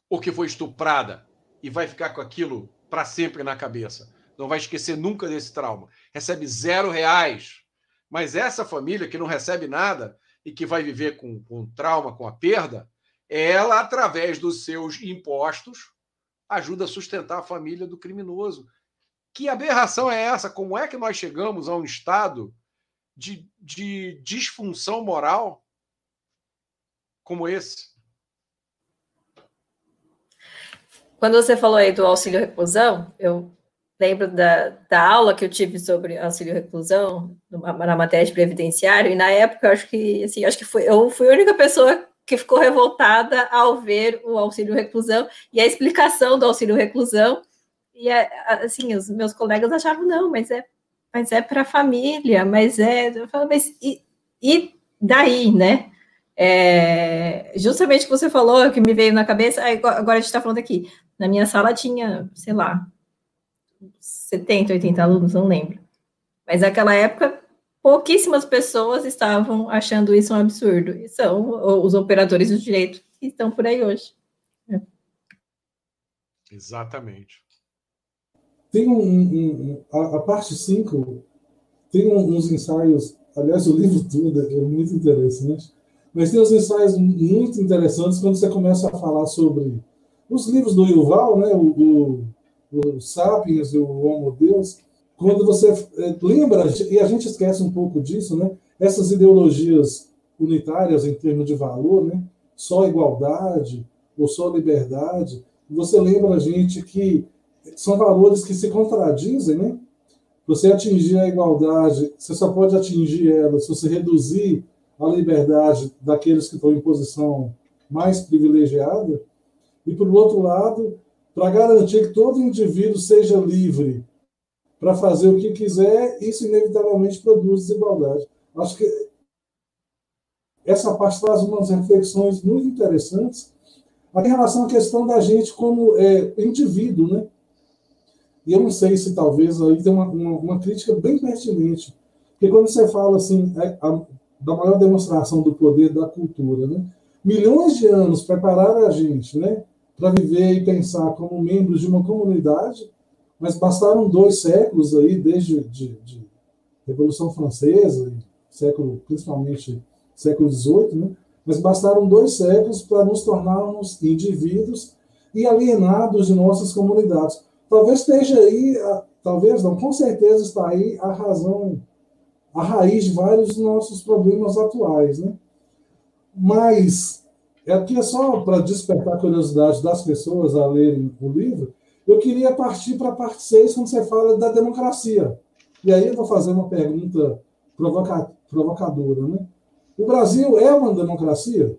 Ou que foi estuprada e vai ficar com aquilo para sempre na cabeça? Não vai esquecer nunca desse trauma. Recebe zero reais. Mas essa família que não recebe nada e que vai viver com, com trauma, com a perda, ela, através dos seus impostos, ajuda a sustentar a família do criminoso. Que aberração é essa? Como é que nós chegamos a um estado de, de disfunção moral como esse? Quando você falou aí do auxílio reclusão, eu lembro da, da aula que eu tive sobre auxílio reclusão na matéria de previdenciário, e na época eu acho que assim, acho que foi, eu fui a única pessoa que ficou revoltada ao ver o auxílio reclusão e a explicação do auxílio reclusão. E assim, os meus colegas achavam, não, mas é, mas é para a família, mas é. Eu falo, mas e, e daí, né? É, justamente o que você falou, que me veio na cabeça, agora a gente está falando aqui. Na minha sala tinha, sei lá, 70, 80 alunos, não lembro. Mas naquela época, pouquíssimas pessoas estavam achando isso um absurdo. E são os operadores do direito que estão por aí hoje. É. Exatamente. Tem um, um a, a, parte 5 tem uns ensaios, aliás, o livro todo é muito interessante, mas tem uns ensaios muito interessantes quando você começa a falar sobre os livros do Yuval, né, o, o o Sapiens e o Homo Deus, quando você eh, lembra, e a gente esquece um pouco disso, né? essas ideologias unitárias em termos de valor, né? só igualdade ou só liberdade, você lembra a gente que são valores que se contradizem, né? Você atingir a igualdade, você só pode atingir ela se você reduzir a liberdade daqueles que estão em posição mais privilegiada. E, por outro lado, para garantir que todo indivíduo seja livre para fazer o que quiser, isso inevitavelmente produz desigualdade. Acho que essa parte traz umas reflexões muito interessantes em relação à questão da gente como é, indivíduo, né? E eu não sei se talvez aí tem uma, uma, uma crítica bem pertinente, porque quando você fala assim é, a, da maior demonstração do poder da cultura, né? Milhões de anos prepararam a gente, né? para viver e pensar como membros de uma comunidade, mas bastaram dois séculos aí, desde de, de Revolução Francesa, século, principalmente século XVIII, né? mas bastaram dois séculos para nos tornarmos indivíduos e alienados de nossas comunidades. Talvez esteja aí, talvez não, com certeza está aí a razão, a raiz de vários dos nossos problemas atuais. Né? Mas é aqui é só para despertar a curiosidade das pessoas a lerem o livro. Eu queria partir para a parte 6, quando você fala da democracia. E aí eu vou fazer uma pergunta provoca provocadora. Né? O Brasil é uma democracia?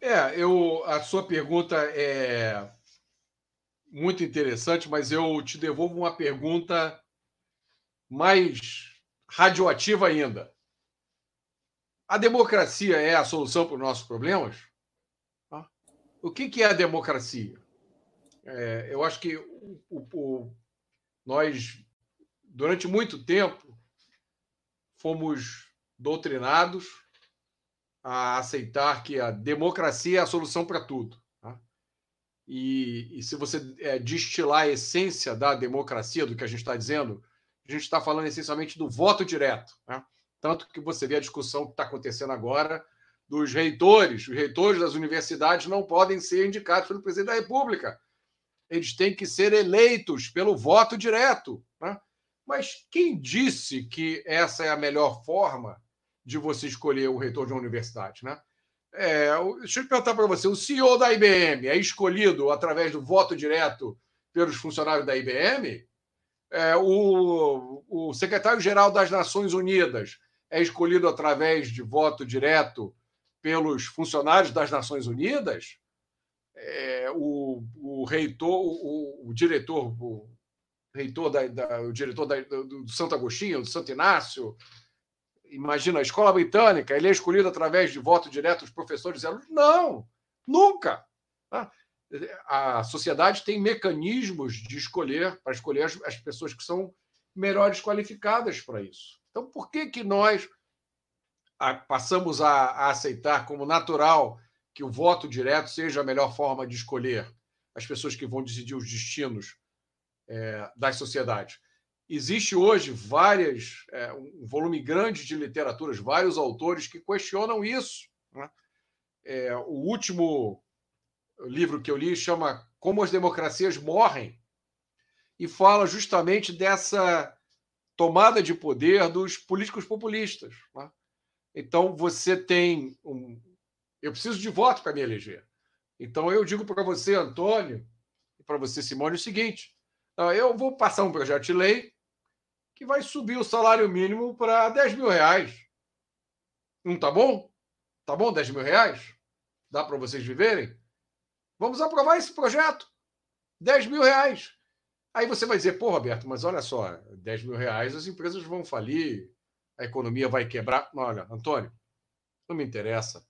É, eu, a sua pergunta é muito interessante, mas eu te devolvo uma pergunta mais radioativa ainda. A democracia é a solução para os nossos problemas? O que, é a democracia? É, eu acho que o, o, nós, durante muito tempo, fomos doutrinados a aceitar que a democracia é a solução para tudo. Tá? E, e, se você é, destilar a essência da democracia, do que a gente está dizendo, a gente está falando essencialmente do voto direto. Tá? Tanto que você vê a discussão que está acontecendo agora dos reitores. Os reitores das universidades não podem ser indicados pelo presidente da República. Eles têm que ser eleitos pelo voto direto. Né? Mas quem disse que essa é a melhor forma de você escolher o reitor de uma universidade? Né? É, deixa eu perguntar para você: o CEO da IBM é escolhido através do voto direto pelos funcionários da IBM? É, o, o secretário-geral das Nações Unidas é escolhido através de voto direto pelos funcionários das Nações Unidas, é, o, o, reitor, o, o, diretor, o reitor da, da, o diretor da, do Santo Agostinho, do Santo Inácio, imagina, a escola britânica, ele é escolhido através de voto direto dos professores e alunos? Não, nunca. Tá? A sociedade tem mecanismos de escolher, para escolher as, as pessoas que são melhores qualificadas para isso. Então, por que, que nós passamos a, a aceitar como natural que o voto direto seja a melhor forma de escolher as pessoas que vão decidir os destinos é, das sociedades? Existe hoje várias, é, um volume grande de literaturas, vários autores que questionam isso. Né? É, o último livro que eu li chama Como as Democracias Morrem e fala justamente dessa tomada de poder dos políticos populistas. Né? Então, você tem um. Eu preciso de voto para me eleger. Então, eu digo para você, Antônio, e para você, Simone, o seguinte: eu vou passar um projeto de lei que vai subir o salário mínimo para 10 mil reais. Não tá bom? Tá bom 10 mil reais? Dá para vocês viverem? Vamos aprovar esse projeto. 10 mil reais. Aí você vai dizer, pô, Roberto, mas olha só, 10 mil reais as empresas vão falir, a economia vai quebrar. Olha, Antônio, não me interessa.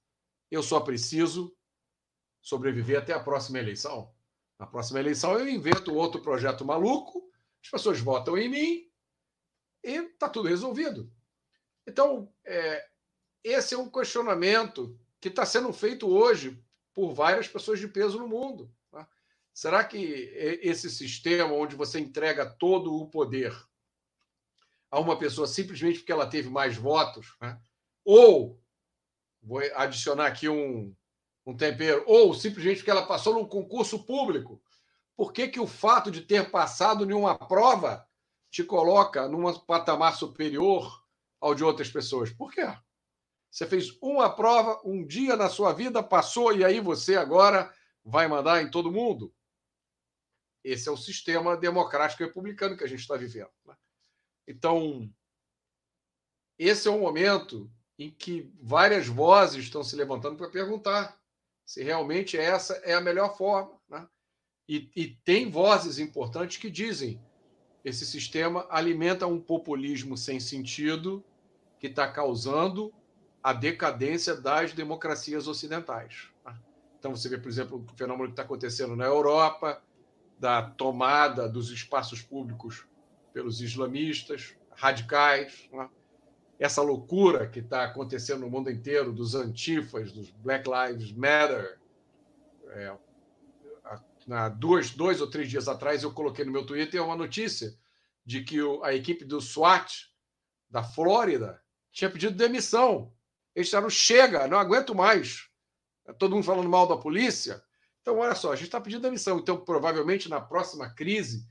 Eu só preciso sobreviver até a próxima eleição. Na próxima eleição eu invento outro projeto maluco, as pessoas votam em mim e está tudo resolvido. Então, é, esse é um questionamento que está sendo feito hoje por várias pessoas de peso no mundo. Tá? Será que esse sistema onde você entrega todo o poder a uma pessoa simplesmente porque ela teve mais votos, né? ou, vou adicionar aqui um, um tempero, ou simplesmente porque ela passou num concurso público, por que, que o fato de ter passado em uma prova te coloca num patamar superior ao de outras pessoas. Por quê? Você fez uma prova um dia na sua vida, passou e aí você agora vai mandar em todo mundo? Esse é o sistema democrático republicano que a gente está vivendo. Né? Então, esse é um momento em que várias vozes estão se levantando para perguntar se realmente essa é a melhor forma. Né? E, e tem vozes importantes que dizem esse sistema alimenta um populismo sem sentido que está causando a decadência das democracias ocidentais. Tá? Então, você vê, por exemplo, o fenômeno que está acontecendo na Europa, da tomada dos espaços públicos pelos islamistas radicais, né? Essa loucura que está acontecendo no mundo inteiro dos antifas, dos Black Lives Matter. É, na duas, dois ou três dias atrás, eu coloquei no meu Twitter uma notícia de que o, a equipe do SWAT da Flórida tinha pedido demissão. Eles disseram: chega, não aguento mais. É todo mundo falando mal da polícia. Então, olha só, a gente está pedindo demissão. Então, provavelmente, na próxima crise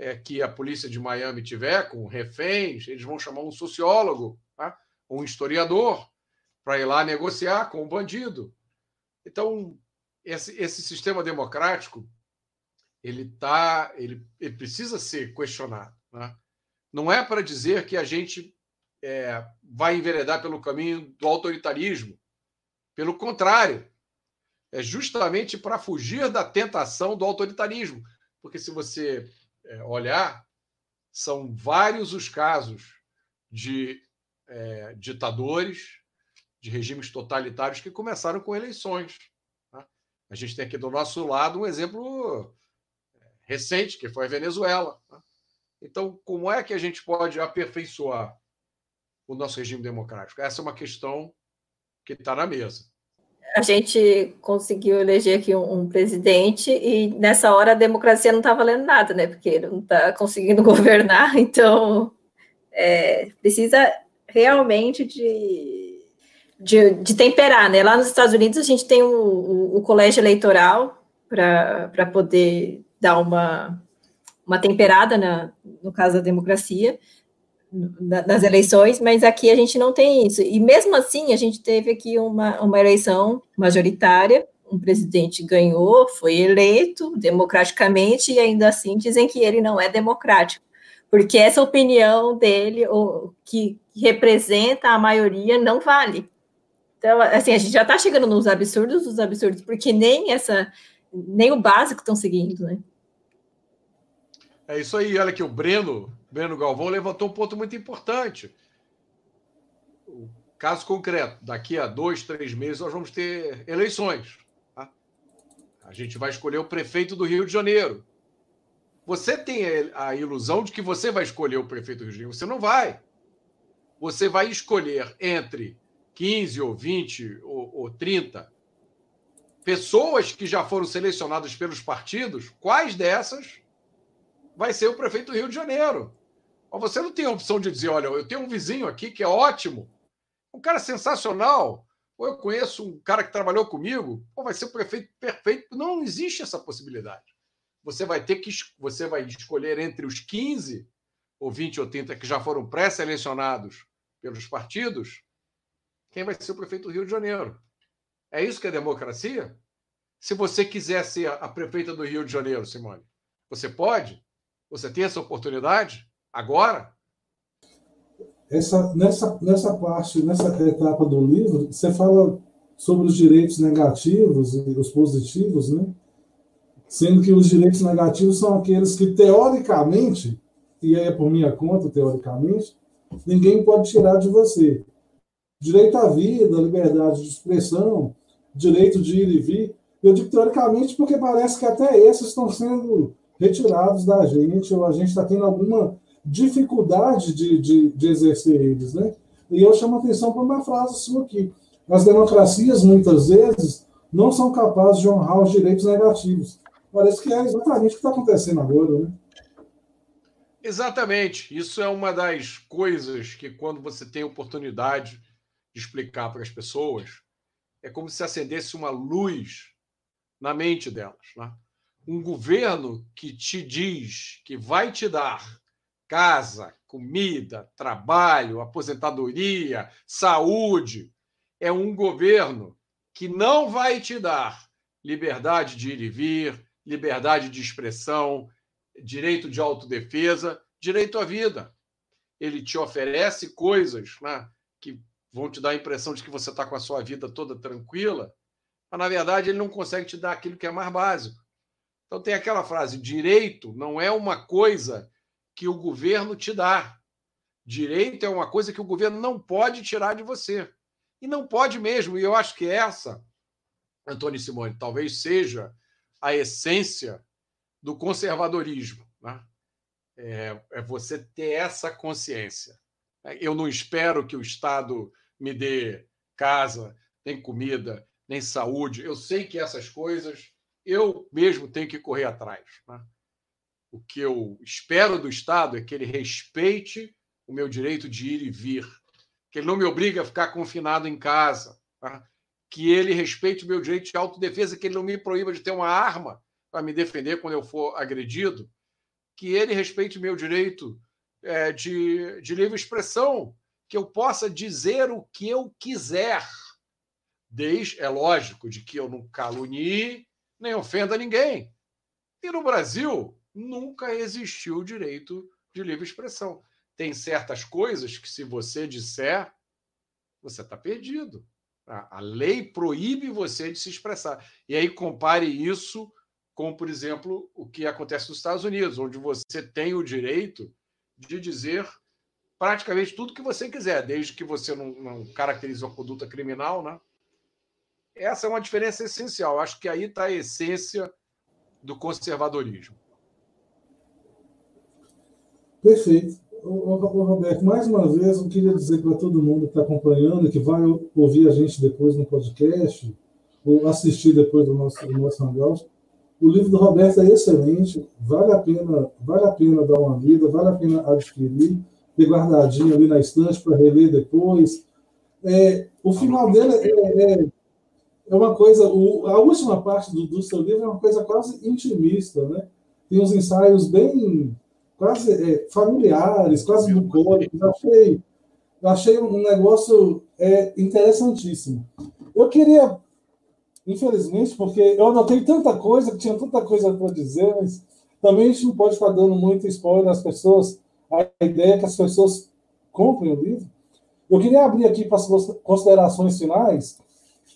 é, que a polícia de Miami tiver, com reféns, eles vão chamar um sociólogo, tá? um historiador, para ir lá negociar com o bandido. Então, esse, esse sistema democrático ele tá, ele, ele precisa ser questionado. Né? Não é para dizer que a gente é, vai enveredar pelo caminho do autoritarismo. Pelo contrário, é justamente para fugir da tentação do autoritarismo. Porque se você é, olhar, são vários os casos de é, ditadores, de regimes totalitários que começaram com eleições. Né? A gente tem aqui do nosso lado um exemplo recente, que foi a Venezuela. Né? Então, como é que a gente pode aperfeiçoar o nosso regime democrático? Essa é uma questão que está na mesa. A gente conseguiu eleger aqui um, um, presidente e nessa hora a democracia não está valendo nada, né? Porque ele não está conseguindo governar, então é, precisa realmente de, de, de, temperar, né? Lá nos Estados Unidos a gente tem o, o, colégio eleitoral para poder dar uma, uma temperada na, no caso da democracia, nas eleições, mas aqui a gente não tem isso. E mesmo assim, a gente teve aqui uma, uma eleição majoritária, um presidente ganhou, foi eleito democraticamente, e ainda assim dizem que ele não é democrático, porque essa opinião dele, ou, que representa a maioria, não vale. Então, assim, a gente já está chegando nos absurdos dos absurdos, porque nem essa, nem o básico estão seguindo, né? É isso aí, olha que o Breno, Breno Galvão levantou um ponto muito importante. o caso concreto, daqui a dois, três meses, nós vamos ter eleições. Tá? A gente vai escolher o prefeito do Rio de Janeiro. Você tem a ilusão de que você vai escolher o prefeito do Rio de Janeiro. Você não vai. Você vai escolher entre 15 ou 20 ou, ou 30 pessoas que já foram selecionadas pelos partidos, quais dessas vai ser o prefeito do Rio de Janeiro? Mas você não tem a opção de dizer, olha, eu tenho um vizinho aqui que é ótimo, um cara sensacional, ou eu conheço um cara que trabalhou comigo, ou vai ser o prefeito perfeito. Não existe essa possibilidade. Você vai ter que você vai escolher entre os 15 ou 20 ou 30 que já foram pré-selecionados pelos partidos, quem vai ser o prefeito do Rio de Janeiro. É isso que é democracia? Se você quiser ser a prefeita do Rio de Janeiro, Simone, você pode? Você tem essa oportunidade? Agora? Essa, nessa, nessa parte, nessa etapa do livro, você fala sobre os direitos negativos e os positivos, né? Sendo que os direitos negativos são aqueles que, teoricamente, e aí é por minha conta, teoricamente, ninguém pode tirar de você. Direito à vida, liberdade de expressão, direito de ir e vir. Eu digo teoricamente porque parece que até esses estão sendo retirados da gente, ou a gente está tendo alguma dificuldade de, de, de, exercer eles. Né? E eu chamo a atenção para uma frase sua aqui. As democracias, muitas vezes, não são capazes de honrar os direitos negativos. Parece que é exatamente o que está acontecendo agora. Né? Exatamente. Isso é uma das coisas que, quando você tem oportunidade de explicar para as pessoas, é como se acendesse uma luz na mente delas. Né? Um governo que te diz que vai te dar casa, comida, trabalho, aposentadoria, saúde, é um governo que não vai te dar liberdade de ir e vir, liberdade de expressão, direito de autodefesa, direito à vida. Ele te oferece coisas né, que vão te dar a impressão de que você está com a sua vida toda tranquila, mas na verdade ele não consegue te dar aquilo que é mais básico. Então tem aquela frase: direito não é uma coisa que o governo te dá. Direito é uma coisa que o governo não pode tirar de você. E não pode mesmo. E eu acho que essa, Antônio Simone, talvez seja a essência do conservadorismo. Né? É, é você ter essa consciência. Eu não espero que o Estado me dê casa, nem comida, nem saúde. Eu sei que essas coisas eu mesmo tenho que correr atrás. Né? O que eu espero do Estado é que ele respeite o meu direito de ir e vir, que ele não me obrigue a ficar confinado em casa, tá? que ele respeite o meu direito de autodefesa, que ele não me proíba de ter uma arma para me defender quando eu for agredido, que ele respeite o meu direito é, de, de livre expressão, que eu possa dizer o que eu quiser. Desde, é lógico, de que eu não calunie nem ofenda ninguém. E no Brasil, nunca existiu o direito de livre expressão. Tem certas coisas que, se você disser, você está perdido. A lei proíbe você de se expressar. E aí compare isso com, por exemplo, o que acontece nos Estados Unidos, onde você tem o direito de dizer praticamente tudo que você quiser, desde que você não, não caracterize uma conduta criminal, né? Essa é uma diferença essencial. Acho que aí está a essência do conservadorismo. Perfeito. Ô, Roberto, mais uma vez eu queria dizer para todo mundo que está acompanhando, que vai ouvir a gente depois no podcast, ou assistir depois do nosso, do nosso hangout, o livro do Roberto é excelente, vale a pena, vale a pena dar uma lida, vale a pena adquirir, ter guardadinho ali na estante para reler depois. É, o final dele é, é, é uma coisa, o, a última parte do, do, seu livro é uma coisa quase intimista, né? Tem uns ensaios bem quase é, familiares, quase bucólicos. Achei, achei um negócio é, interessantíssimo. Eu queria Infelizmente, porque eu anotei tanta coisa, tinha tanta coisa para dizer, mas também a gente não pode estar dando muito spoiler às pessoas, a ideia é que as pessoas comprem o livro. Eu queria abrir aqui para as considerações finais.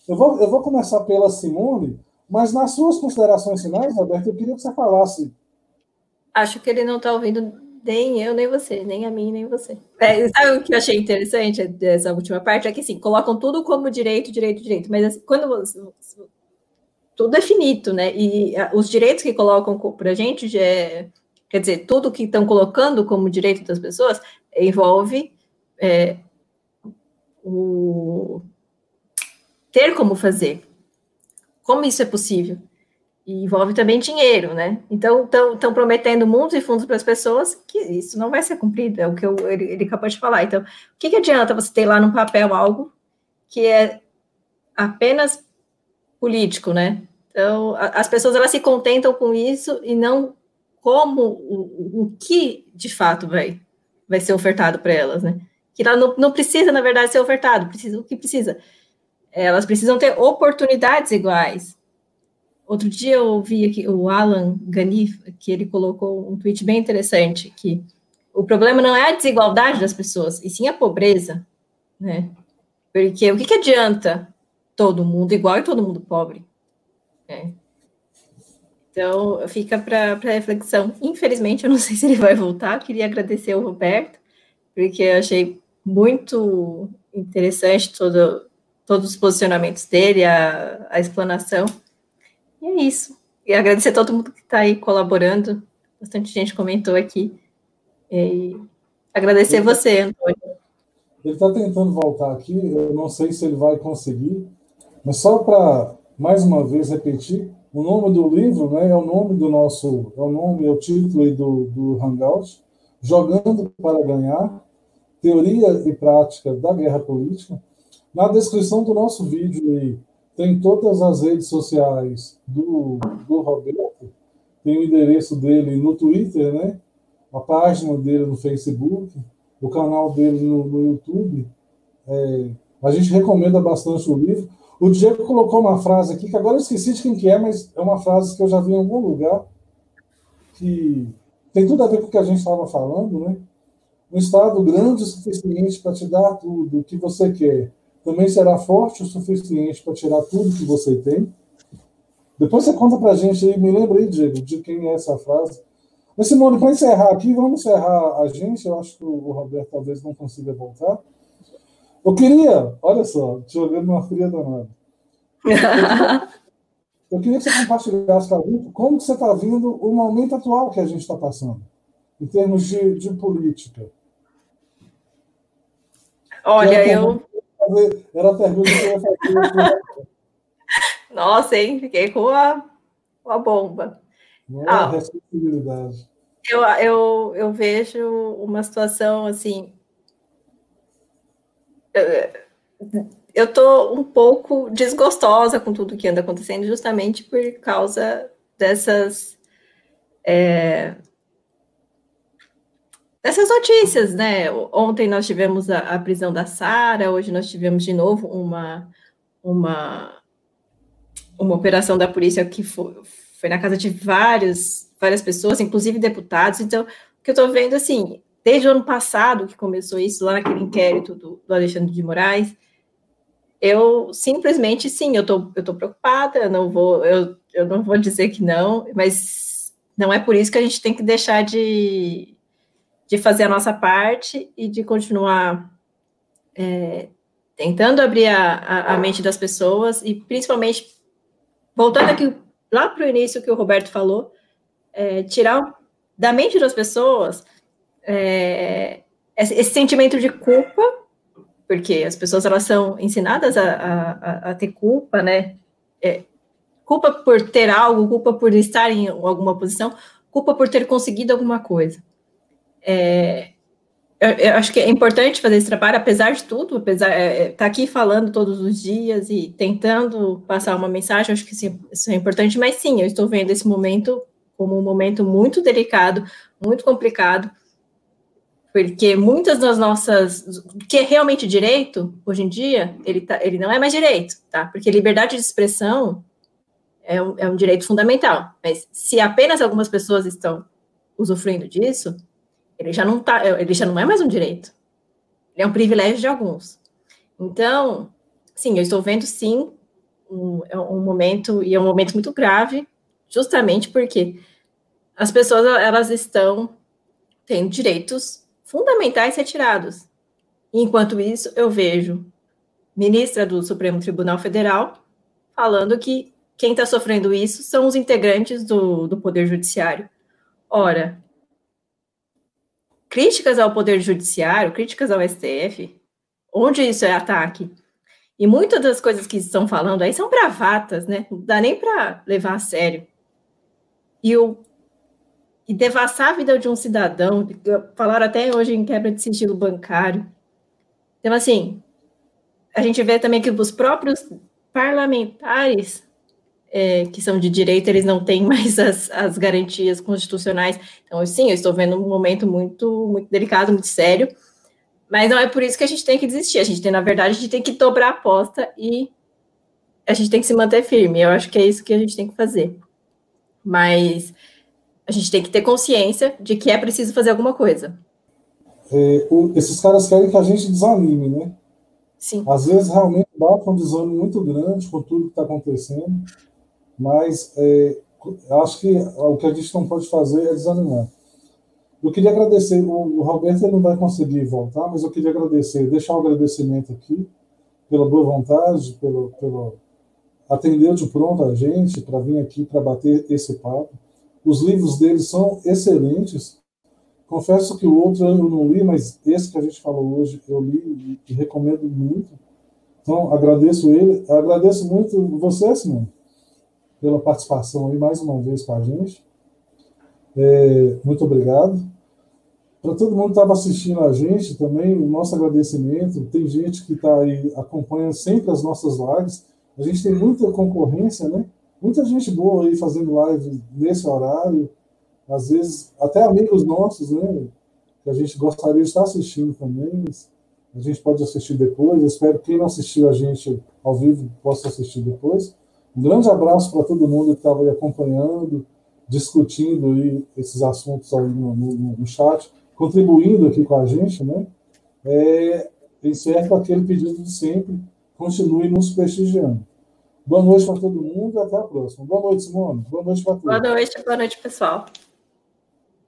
Eu vou, eu vou começar pela Simone, mas nas suas considerações finais, Roberto, eu queria que você falasse. Acho que ele não está ouvindo nem eu, nem você, nem a mim, nem você. É, sabe o que eu achei interessante dessa última parte? É que, assim, colocam tudo como direito, direito, direito, mas assim, quando você, tudo é finito, né? E os direitos que colocam para a gente, é, quer dizer, tudo que estão colocando como direito das pessoas envolve é, o ter como fazer. Como isso é possível? E envolve também dinheiro, né? Então, estão prometendo mundos e fundos para as pessoas que isso não vai ser cumprido, é o que eu, ele, ele acabou de falar. Então, o que, que adianta você ter lá no papel algo que é apenas político, né? Então, a, as pessoas elas se contentam com isso e não como o, o que de fato vai, vai ser ofertado para elas, né? Que ela não, não precisa, na verdade, ser ofertado, precisa o que precisa. Elas precisam ter oportunidades iguais Outro dia eu ouvi aqui o Alan Ganif, que ele colocou um tweet bem interessante, que o problema não é a desigualdade das pessoas, e sim a pobreza, né? Porque o que, que adianta todo mundo igual e todo mundo pobre? Né? Então, fica para reflexão. Infelizmente, eu não sei se ele vai voltar. queria agradecer ao Roberto, porque eu achei muito interessante todo, todos os posicionamentos dele, a, a explanação. E é isso. E agradecer a todo mundo que está aí colaborando. Bastante gente comentou aqui. E agradecer ele, você, Antônio. Ele está tentando voltar aqui, eu não sei se ele vai conseguir, mas só para mais uma vez repetir, o nome do livro né, é o nome do nosso, é o nome, é o título do, do Hangout, Jogando para Ganhar, Teoria e Prática da Guerra Política. Na descrição do nosso vídeo aí, tem todas as redes sociais do, do Roberto, tem o endereço dele no Twitter, né? A página dele no Facebook, o canal dele no, no YouTube. É, a gente recomenda bastante o livro. O Diego colocou uma frase aqui, que agora eu esqueci de quem que é, mas é uma frase que eu já vi em algum lugar, que tem tudo a ver com o que a gente estava falando, né? Um Estado grande o suficiente para te dar tudo o que você quer, também será forte o suficiente para tirar tudo que você tem. Depois você conta para a gente aí, me lembra aí, Diego, de quem é essa frase. Mas, Simone, para encerrar aqui, vamos encerrar a gente. Eu acho que o Roberto talvez não consiga voltar. Eu queria, olha só, te jogando uma fria danada. Eu queria, que você compartilhasse com a gente como que você está vendo o momento atual que a gente está passando, em termos de, de política. Olha, eu fazer, era a pergunta que eu ia fazer. Nossa, hein? Fiquei com a, com a bomba. Não ah, responsabilidade. Eu, eu, eu vejo uma situação assim. Eu estou um pouco desgostosa com tudo que anda acontecendo, justamente por causa dessas é, dessas notícias, né? Ontem nós tivemos a, a prisão da Sara, hoje nós tivemos de novo uma, uma, uma operação da polícia que foi, foi na casa de vários, várias pessoas, inclusive deputados. Então, o que eu estou vendo, assim, desde o ano passado que começou isso, lá naquele inquérito do, do Alexandre de Moraes, eu simplesmente, sim, eu estou eu tô preocupada, eu não vou, eu, eu não vou dizer que não, mas não é por isso que a gente tem que deixar de, de fazer a nossa parte e de continuar é, tentando abrir a, a, a, mente das pessoas e principalmente voltando aqui lá para o início que o Roberto falou, é, tirar da mente das pessoas é, esse, esse, sentimento de culpa, porque as pessoas elas são ensinadas a, a, ter culpa, né? É, culpa por ter algo, culpa por estar em alguma posição, culpa por ter conseguido alguma coisa. É, eu, eu, acho que é importante fazer esse trabalho, apesar de tudo, apesar é, é, tá aqui falando todos os dias e tentando passar uma mensagem, acho que isso é importante, mas sim, eu estou vendo esse momento como um momento muito delicado, muito complicado, porque muitas das nossas, que é realmente direito, hoje em dia, ele, tá, ele não é mais direito, tá? Porque liberdade de expressão é um, é um direito fundamental, mas se apenas algumas pessoas estão usufruindo disso, ele já não tá, ele já não é mais um direito. Ele é um privilégio de alguns. Então, sim, eu estou vendo sim um, é um momento e é um momento muito grave, justamente porque as pessoas elas estão tendo direitos fundamentais retirados. Enquanto isso, eu vejo ministra do Supremo Tribunal Federal falando que quem está sofrendo isso são os integrantes do, do Poder Judiciário. Ora, críticas ao Poder Judiciário, críticas ao STF, onde isso é ataque? E muitas das coisas que estão falando aí são bravatas, né? Não dá nem para levar a sério. E, o, e devassar a vida de um cidadão, falaram até hoje em quebra de sigilo bancário. Então, assim, a gente vê também que os próprios parlamentares é, que são de direito, eles não têm mais as, as garantias constitucionais. Então, sim, eu estou vendo um momento muito, muito delicado, muito sério, mas não é por isso que a gente tem que desistir. A gente tem, na verdade, a gente tem que dobrar a aposta e a gente tem que se manter firme. Eu acho que é isso que a gente tem que fazer. Mas a gente tem que ter consciência de que é preciso fazer alguma coisa. É, o, esses caras querem que a gente desanime, né? Sim. Às vezes realmente bate um desânimo muito grande com tudo que está acontecendo, mas é, acho que o que a gente não pode fazer é desanimar. Eu queria agradecer, o, o Roberto não vai conseguir voltar, mas eu queria agradecer, deixar um agradecimento aqui pela boa vontade, pelo, pelo atender de pronto a gente para vir aqui para bater esse papo. Os livros dele são excelentes. Confesso que o outro eu não li, mas esse que a gente falou hoje eu li e, recomendo muito. Então, agradeço ele. Agradeço muito você, Simone, pela participação aí mais uma vez com a gente. É, muito obrigado. Para todo mundo que estava assistindo a gente também, o nosso agradecimento. Tem gente que está aí acompanhando sempre as nossas lives. A gente tem muita concorrência, né? Muita gente boa aí fazendo live nesse horário. Às vezes, até amigos nossos, né? Que a gente gostaria de estar assistindo também. A gente pode assistir depois. Eu espero que quem não assistiu a gente ao vivo possa assistir depois. Um grande abraço para todo mundo que estava aí acompanhando, discutindo aí esses assuntos aí no, no, no chat contribuindo aqui com a gente, né? É, encerro aquele pedido de sempre, continue nos prestigiando. Boa noite para todo mundo e até a próxima. Boa noite, Simone. Boa noite para todos. Boa noite, boa noite, pessoal.